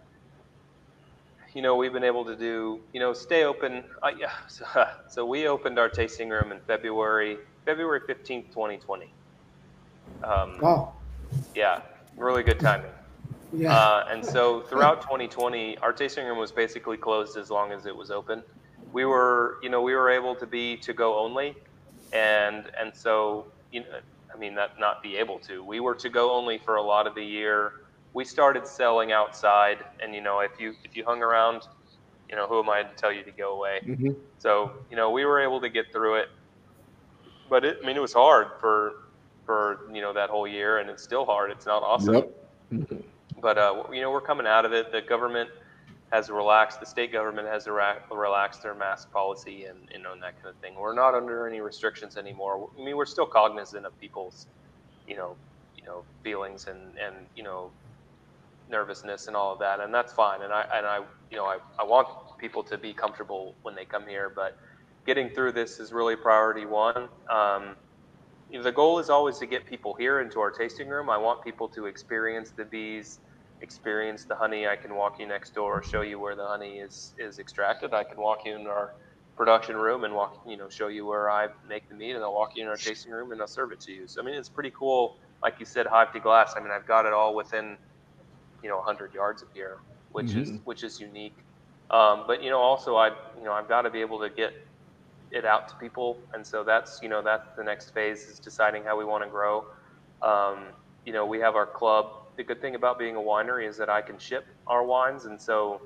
you know, we've been able to do, you know, stay open. Uh, yeah, so, so, we opened our tasting room in February, February 15th, 2020. Um, wow. Yeah, really good timing. Yeah. Uh, and so throughout 2020, our tasting room was basically closed as long as it was open. We were, you know, we were able to be to go only, and and so, you know, I mean, that not be able to. We were to go only for a lot of the year we started selling outside, and you know, if you if you hung around, you know, who am I to tell you to go away? Mm-hmm. So you know, we were able to get through it, but it, I mean, it was hard for for you know that whole year, and it's still hard. It's not awesome. Yep. Mm-hmm. But uh, you know, we're coming out of it. The government has relaxed. The state government has relaxed their mask policy and you know and that kind of thing. We're not under any restrictions anymore. I mean, we're still cognizant of people's, you know, you know, feelings and and you know nervousness and all of that, and that's fine. And I and I you know I, I want people to be comfortable when they come here, but getting through this is really priority one. Um, you know, the goal is always to get people here into our tasting room. I want people to experience the bees, experience the honey. I can walk you next door, show you where the honey is is extracted. I can walk you in our production room and walk, you know, show you where I make the mead, and I'll walk you in our tasting room and I'll serve it to you. So I mean, it's pretty cool. Like you said, hive to glass. I mean, I've got it all within you know 100 yards of here, which mm-hmm. is which is unique. Um, but you know, also I you know I've got to be able to get it out to people, and so that's you know that's the next phase is deciding how we want to grow. Um, you know, we have our club. The good thing about being a winery is that I can ship our wines, and so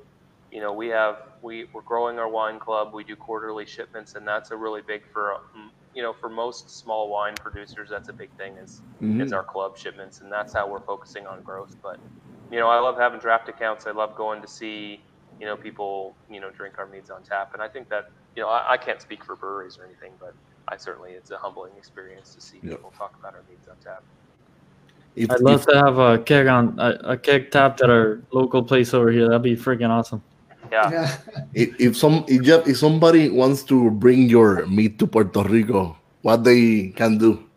you know we have we we're growing our wine club. We do quarterly shipments, and that's a really big for um, you know for most small wine producers. That's a big thing is mm-hmm. is our club shipments, and that's how we're focusing on growth. But you know, I love having draft accounts. I love going to see, you know, people, you know, drink our meads on tap. And I think that, you know, I, I can't speak for breweries or anything, but I certainly it's a humbling experience to see Yep. people talk about our meads on tap. If, I'd love if, to have a keg on a, a keg tapped at our local place over here. That'd be freaking awesome. Yeah. Yeah. if, if some if, Jeff, if somebody wants to bring your meat to Puerto Rico, what they can do?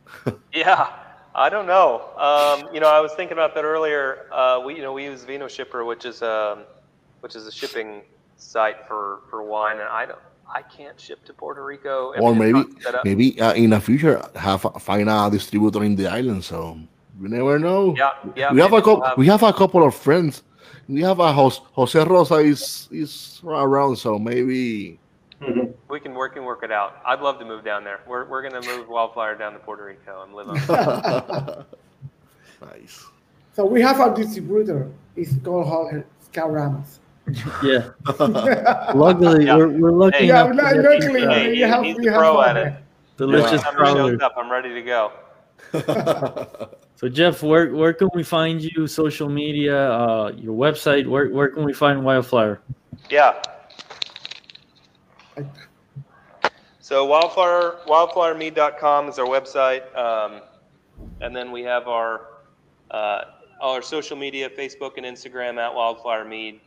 Yeah, I don't know. Um, you know, I was thinking about that earlier. Uh, we, you know, we use Vino Shipper, which is um, which is a shipping site for for wine, and I don't, I can't ship to Puerto Rico. I or mean, maybe not set up. maybe uh, in the future have find a distributor in the island. So you never know. Yeah, yeah. we have a maybe we'll couple. We have a couple of friends. We have a Jose, Jose Rosa is is around, so maybe Mhm. We can work and work it out. I'd love to move down there. We're we're gonna move Wildflower down to Puerto Rico and live on. nice. So we have a distributor. It's called Jorge Scout Ramos. Yeah. Luckily, Yeah. we're, we're lucky Hey. Yeah, enough lu- to get luckily, these, uh, Hey, you have, he's you the have pro at Jorge. it. delicious Time he crawlers. shows up, I'm ready to go. So Jeff, where where can we find you? Social media, uh, your website. Where where can we find Wildflower? Yeah. So wildflower wildflowermead.com is our website, um, and then we have our uh, all our social media: Facebook and Instagram at Wildflower Mead.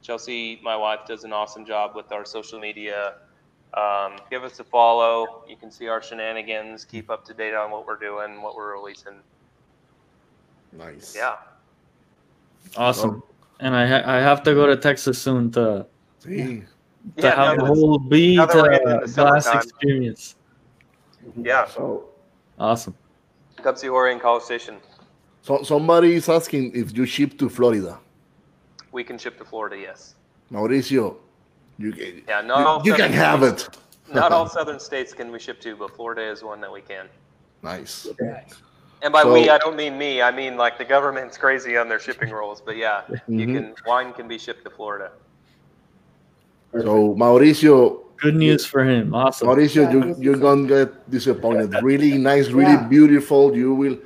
Chelsea, my wife, does an awesome job with our social media. Um, give us a follow. You can see our shenanigans. Keep up to date on what we're doing, what we're releasing. nice. Yeah. Awesome. And I ha- I have to go to Texas soon to See, to Yeah, have now the whole beat now that we're getting into glass experience. yeah. so Awesome. Come see Jorge in College Station. so somebody is asking if you ship to Florida, We can ship to Florida, yes. Mauricio. You can. Yeah, not you, you can southern have it. Not all southern states can we ship to, but Florida is one that we can. Nice. And by So- we, I don't mean me. I mean like the government's crazy on their shipping rules. But yeah, you Mhm. can wine can be shipped to Florida. So Mauricio, Good news for him. Awesome. Mauricio, Yeah, you, you're gonna get disappointed. Really nice, really Yeah. beautiful. You will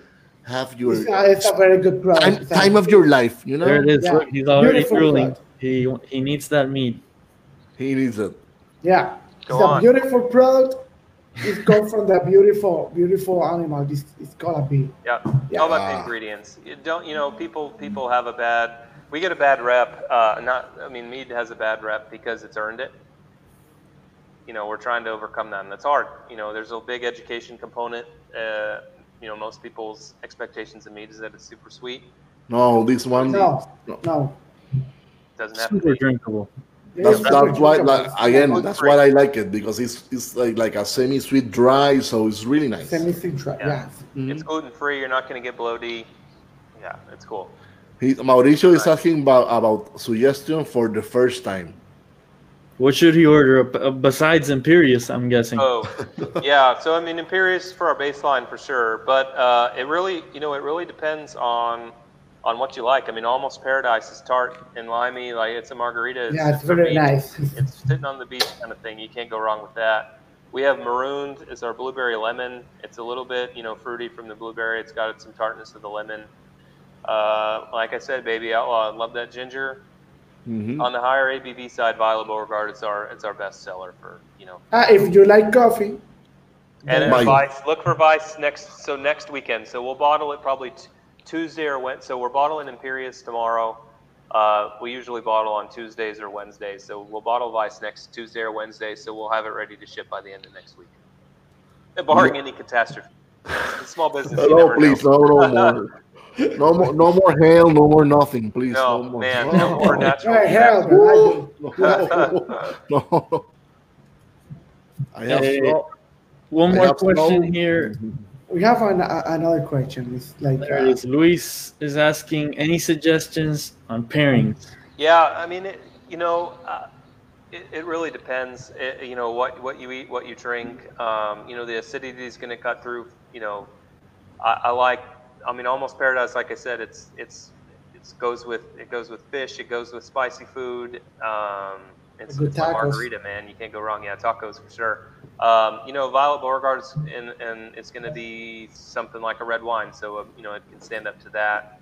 have your It's a, it's a very good product. time, time of your life. You know, There it is. Yeah. Look, he's already Beautiful drooling. product. He he needs that meat. he needs it. Yeah. Go it's a on. beautiful product. It comes from the beautiful, beautiful animal. This it's gonna be. Yeah, Yeah. all about the Ah. ingredients. You don't you know people people have a bad. We get a bad rep. Uh, not I mean mead has a bad rep because it's earned it. You know we're trying to overcome that, and that's hard. You know there's a big education component. Uh, you know most people's expectations of mead is that it's super sweet. No, this one. No, no. Doesn't have to Super be. drinkable. That's, that's why, like, again, that's why I like it because it's it's like like a semi-sweet dry, so it's really nice. Semi-citra, Yeah. yeah. Mhm. It's gluten free. You're not going to get bloaty. Yeah, it's cool. He, Mauricio is asking about about suggestion for the first time. What should he order uh, besides Imperious? I'm guessing. Oh, yeah. So I mean, Imperious for our baseline for sure, but uh, it really, you know, it really depends on on what you like. I mean, Almost Paradise is tart and limey, like it's a margarita. Yeah, it's for very me, nice. It's sitting on the beach kind of thing. You can't go wrong with that. We have Marooned is our blueberry lemon. It's a little bit, you know, fruity from the blueberry. It's got some tartness of the lemon. Uh, like I said, baby outlaw, I love that ginger. Mhm. On the higher ABV side, Violet Beauregard, it's our it's our best seller for you know Ah, if you like coffee, And Then- then Vice, look for Vice next. So next weekend. So we'll bottle it probably t- Tuesday or Wednesday. So we're bottling Imperious tomorrow. Uh, we usually bottle on Tuesdays or Wednesdays. So we'll bottle Vice next Tuesday or Wednesday. So we'll have it ready to ship by the end of next week, barring any catastrophe. It's a small business. you No, never please, know. no, no more. No more, no more hail, no more nothing, please. No, No, more. man, no more natural. Hey, hell, man, no, no. I have Hey, snow. One I more have question snow. here. We have an, a, another question. It's like There uh, is. Luis is asking any suggestions on pairings. Yeah, I mean, it, you know, uh, it, it really depends. It, you know, what what you eat, what you drink. Um, you know, the acidity is going to cut through. You know, I, I like. I mean, almost paradise. Like I said, it's it's it goes with it goes with fish. It goes with spicy food. Um, it's, Good it's my margarita, man. You can't go wrong. Yeah, tacos for sure. Um, you know, Violet Beauregard's and and it's going to be something like a red wine, so uh, you know it can stand up to that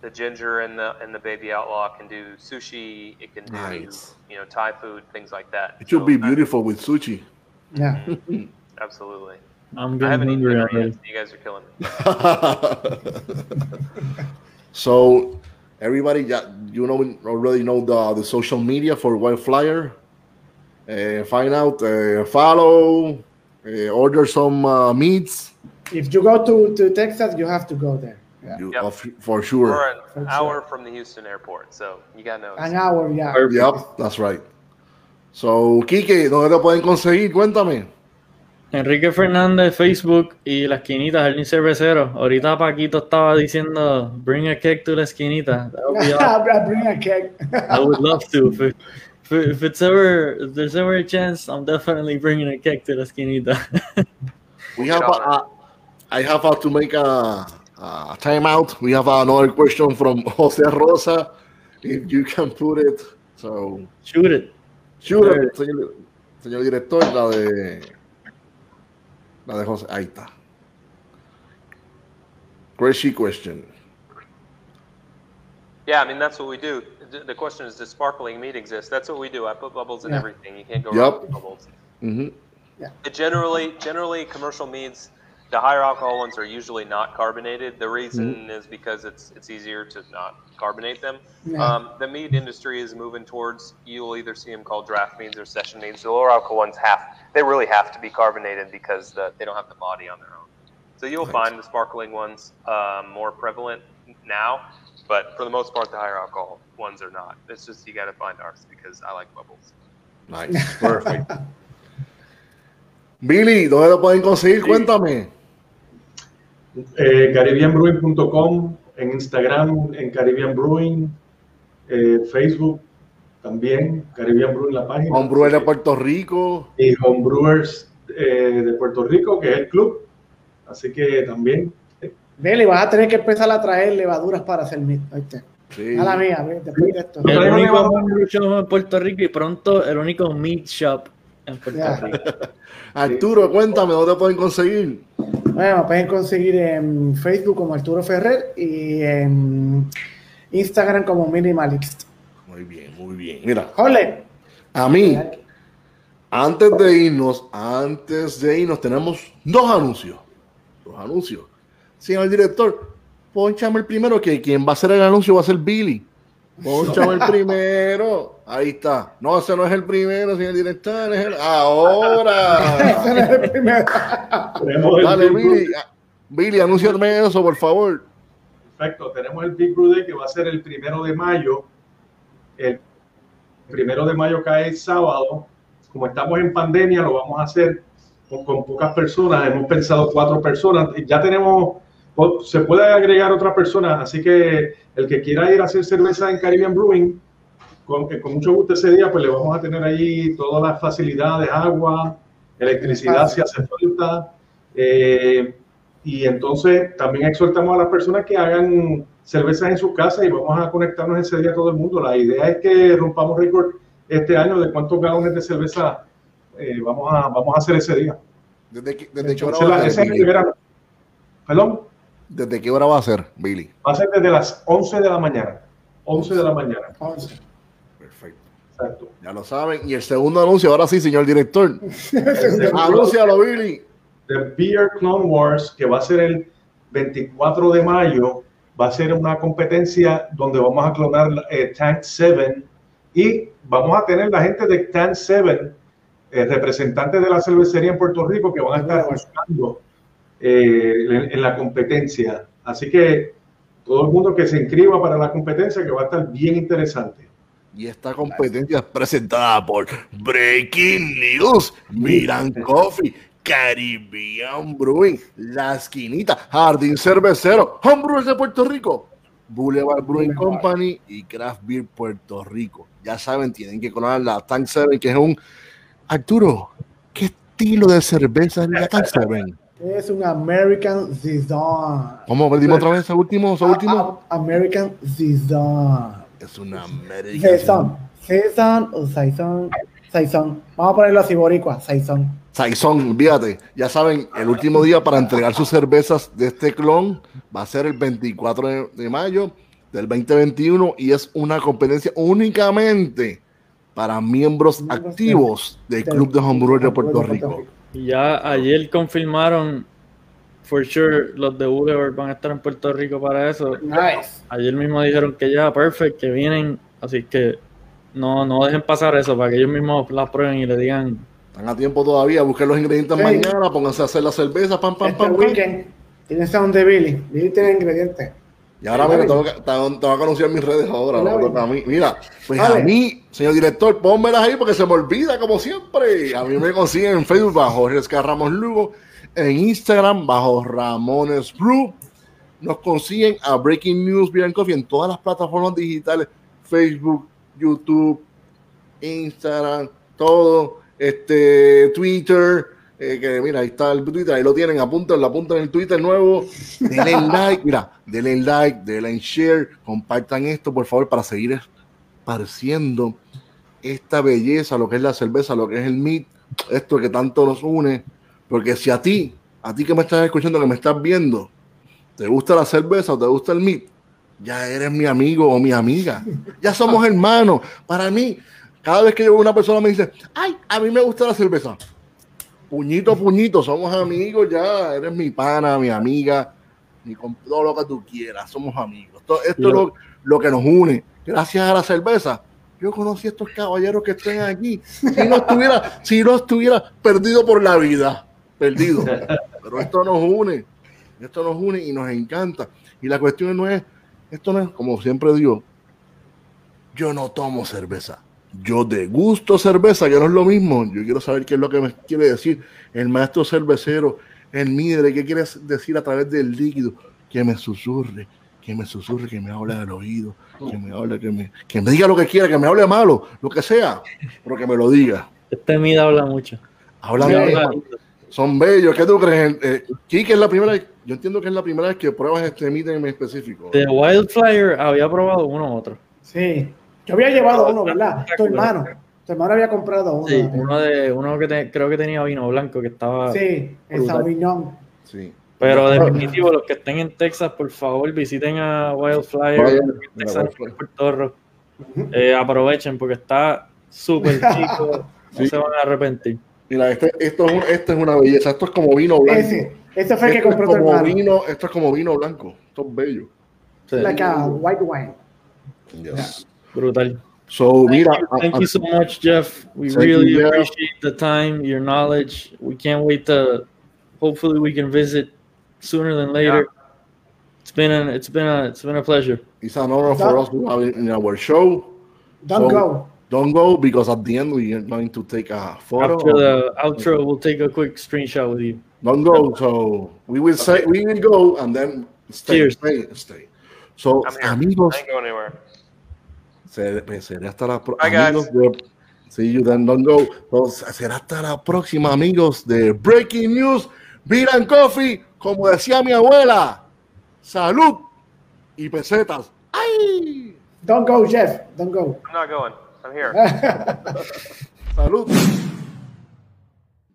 the ginger and the and the baby outlaw can do sushi. It can do Nice. you know Thai food, things like that. It should So, be beautiful with sushi. yeah. Absolutely. I'm I getting haven't hungry dinner already. You guys are killing me. so everybody got you know already know the the social media for Wild Flyer. Uh, find out, uh, follow, uh, order some uh, meats. If you go to, to Texas, you have to go there. Yeah. You, Yep. uh, for sure. We're an For hour from the Houston airport, so you got to know. An hour, yeah. Yep, that's right. So, Kike, ¿dónde te pueden conseguir? Cuéntame. Enrique Fernández, Facebook y la esquinita, Jardín Cervecero. Ahorita Paquito estaba diciendo, bring a cake to la esquinita. Bring a cake. I would love to. If, if, it- if it's ever, if there's ever a chance, I'm definitely bringing a cake to la esquinita. We have a, uh, I have to make a, a timeout. We have another question from Jose Rosa. If you can put it. So, Shoot it. shoot it, señor, señor director, la de, la de José. Ahí está. Crazy question. Yeah, I mean that's what we do. The- The question is, does sparkling meat exist? That's what we do. I put bubbles in Yeah. everything. You can't go Yep. wrong with bubbles. hmm It generally, generally, commercial meads, the higher alcohol ones are usually not carbonated. The reason is because it's it's easier to not carbonate them. Yeah. Um, the mead industry is moving towards. You'll either see them called draft meads or session meads. The lower alcohol ones have they really have to be carbonated because the, they don't have the body on their own. So you'll Right. find the sparkling ones um, more prevalent now, but for the most part, the higher alcohol ones are not. It's just you got to find ours because I like bubbles. Nice. Perfect. Billy, ¿dónde lo pueden conseguir? Cuéntame. Eh, CaribbeanBrewing.com, en Instagram, en Caribbean Brewing, eh, Facebook también, Caribbean Brewing la página. Homebrewer de Puerto Rico. Y Homebrewers eh, de Puerto Rico, que es el club. Así que también. Billy, vas a tener que empezar a traer levaduras para hacer meat. ¿oíste? Sí. A la mía, ve, después de esto. El único en Puerto Rico y pronto el único meat shop en Puerto Ya. Rico. Arturo, cuéntame, ¿dónde pueden conseguir? Bueno, me pueden conseguir en Facebook como Arturo Ferrer y en Instagram como Minimalist. Muy bien, muy bien. Mira, Jole. a mí, antes de irnos, antes de irnos, tenemos dos anuncios. Dos anuncios. Señor director, ponchame el primero, que quien va a hacer el anuncio va a ser Billy. Ponchame el primero. Ahí está. No, ese no es el primero, señor director. Es el... Ahora. Ese no es el primero. tenemos el Dale, Big Brew Billy. Billy, anúnciame eso, por favor. Perfecto, tenemos el Big Brew Day que va a ser el primero de mayo. El primero de mayo cae el sábado. Como estamos en pandemia, lo vamos a hacer con, con pocas personas. Hemos pensado cuatro personas. Y Ya tenemos, o- se puede agregar otra persona. Así que el que quiera ir a hacer cerveza en Caribbean Brewing, con, que con mucho gusto ese día, pues le vamos a tener ahí todas las facilidades, agua, electricidad si hace falta. Eh, y entonces también exhortamos a las personas que hagan cervezas en su casa y vamos a conectarnos ese día todo el mundo. La idea es que rompamos récord este año de cuántos galones de cerveza eh, vamos, a, vamos a hacer ese día. ¿Desde desde hora la- a ese es el verano. Perdón, ¿Desde qué hora va a ser, Billy? va a ser desde las 11 de la mañana. 11 de la mañana, Once. Perfecto. exacto. Ya lo saben. Y el segundo anuncio, ahora sí, señor director. Anúncialo, Billy. The Beer Clone Wars, que va a ser el 24 de mayo, va a ser una competencia donde vamos a clonar eh, Tank 7 y vamos a tener la gente de Tank 7, eh, representantes de la cervecería en Puerto Rico, que van a estar buscando eh, en, en la competencia. Así que todo el mundo que se inscriba para la competencia, que va a estar bien interesante. Y esta competencia es presentada por Breaking News, Miran Coffee, Caribbean Brewing, La Esquinita, Jardín Cervecero, Homebrewers de Puerto Rico, Boulevard Brewing Company y Craft Beer Puerto Rico. Ya saben, tienen que conocer la Tank 7, que es un... Arturo, ¿qué estilo de cerveza es la Tank 7? Es un American Saison. ¿Cómo pedimos otra vez último? Ese último? Ah, ah, American Saison. Es una American. Saison. Saison o Saison. Saison. Vamos a ponerlo así, boricua. Saison. Saison, olvídate. Ya saben, el último día para entregar sus cervezas de este clon va a ser el 24 de, de mayo del 2021 y es una competencia únicamente para miembros Miembros activos del del Club de Homebrewers de Puerto Rico. Y ya ayer confirmaron, for sure, los de Boulevard van a estar en Puerto Rico para eso. Nice. Ayer mismo dijeron que ya, perfect, que vienen, así que no, no dejen pasar eso para que ellos mismos la prueben y le digan. Están a tiempo todavía, busquen los ingredientes Sí. mañana, pónganse a hacer la cerveza, pam, pam, Este pam, weekend tiene sound de Billy. Billy tiene ingredientes. Y ahora mira, tengo que, tengo que anunciar mis redes ahora. A mí. Mira, pues a mí, señor director, pónmelas ahí porque se me olvida como siempre. A mí me consiguen en Facebook bajo Jorge Ramos Lugo, en Instagram bajo Ramones Brew. Nos consiguen a Breaking News and Coffee en todas las plataformas digitales, Facebook, YouTube, Instagram, todo, este, Twitter, eh, que mira, ahí está el Twitter, ahí lo tienen, apúntenlo, apunten el Twitter nuevo, denle like, mira, denle like, denle share, compartan esto, por favor, para seguir esparciendo esta belleza, lo que es la cerveza, lo que es el meat, esto que tanto nos une, porque si a ti, a ti que me estás escuchando, que me estás viendo, te gusta la cerveza o te gusta el meat, ya eres mi amigo o mi amiga. Ya somos hermanos. Para mí, cada vez que yo veo una persona me dice, ay, a mí me gusta la cerveza. Puñito, puñito, somos amigos ya. Eres mi pana, mi amiga, mi todo lo que tú quieras. Somos amigos. Esto, es lo, lo que nos une. Gracias a la cerveza. Yo conocí a estos caballeros que están aquí. Si no estuviera, si no estuviera perdido por la vida, perdido. Pero esto nos une. Esto nos une y nos encanta. Y la cuestión no es, esto no es, como siempre digo, yo no tomo cerveza. Yo degusto cerveza, que no es lo mismo. Yo quiero saber qué es lo que me quiere decir el maestro cervecero, el midre, qué quiere decir a través del líquido. Que me susurre, que me susurre, que me hable del oído, que me hable, que me, que me diga lo que quiera, que me hable malo, lo que sea, pero que me lo diga. Este Mida habla mucho. Habla malo. Son bellos. ¿Qué tú crees? Eh, Kike es la primera vez, yo entiendo que es la primera vez que pruebas este midre en específico. De Wildfire había probado uno u otro. Sí. Yo había llevado uno, ¿verdad? Tu hermano. Tu hermano había comprado uno. Sí, uno de uno que te- creo que tenía vino blanco que estaba. Sí, el. Sauvignon. Sí. Pero definitivo, los que estén en Texas, por favor, visiten a Wildfire, Vaya, Texas. Puerto Rico. Eh, aprovechen porque está súper chico. No se van a arrepentir. Mira, este, esto, es un- esto es una belleza. Esto es como vino blanco. Ese. Ese fue el que Esto es compró tu como hermano. vino, esto es como vino blanco. Esto es bello. Sí, Like a white wine. Yes. Brutal. So, mira, a- Thank a- you so much, Jeff. We really you, Jeff. appreciate the time, your knowledge. We can't wait to. Hopefully, we can visit sooner than later. It's been an it's been a it's been a pleasure. it's an honor for us to have it in our show. Don't So, go. Don't go because at the end we are going to take a photo. After the outro, we'll take a quick screenshot with you. Don't go. So we will say we will go and then stay, Cheers. stay, stay. So I'm here. amigos, se- será hasta la de See you then, don't go. Entonces, será hasta la próxima, amigos de Breaking News, Beer and Coffee, como decía mi abuela. Salud y pesetas. ¡Ay! Don't go, Jeff. Don't go. I'm not going. I'm here. Salud.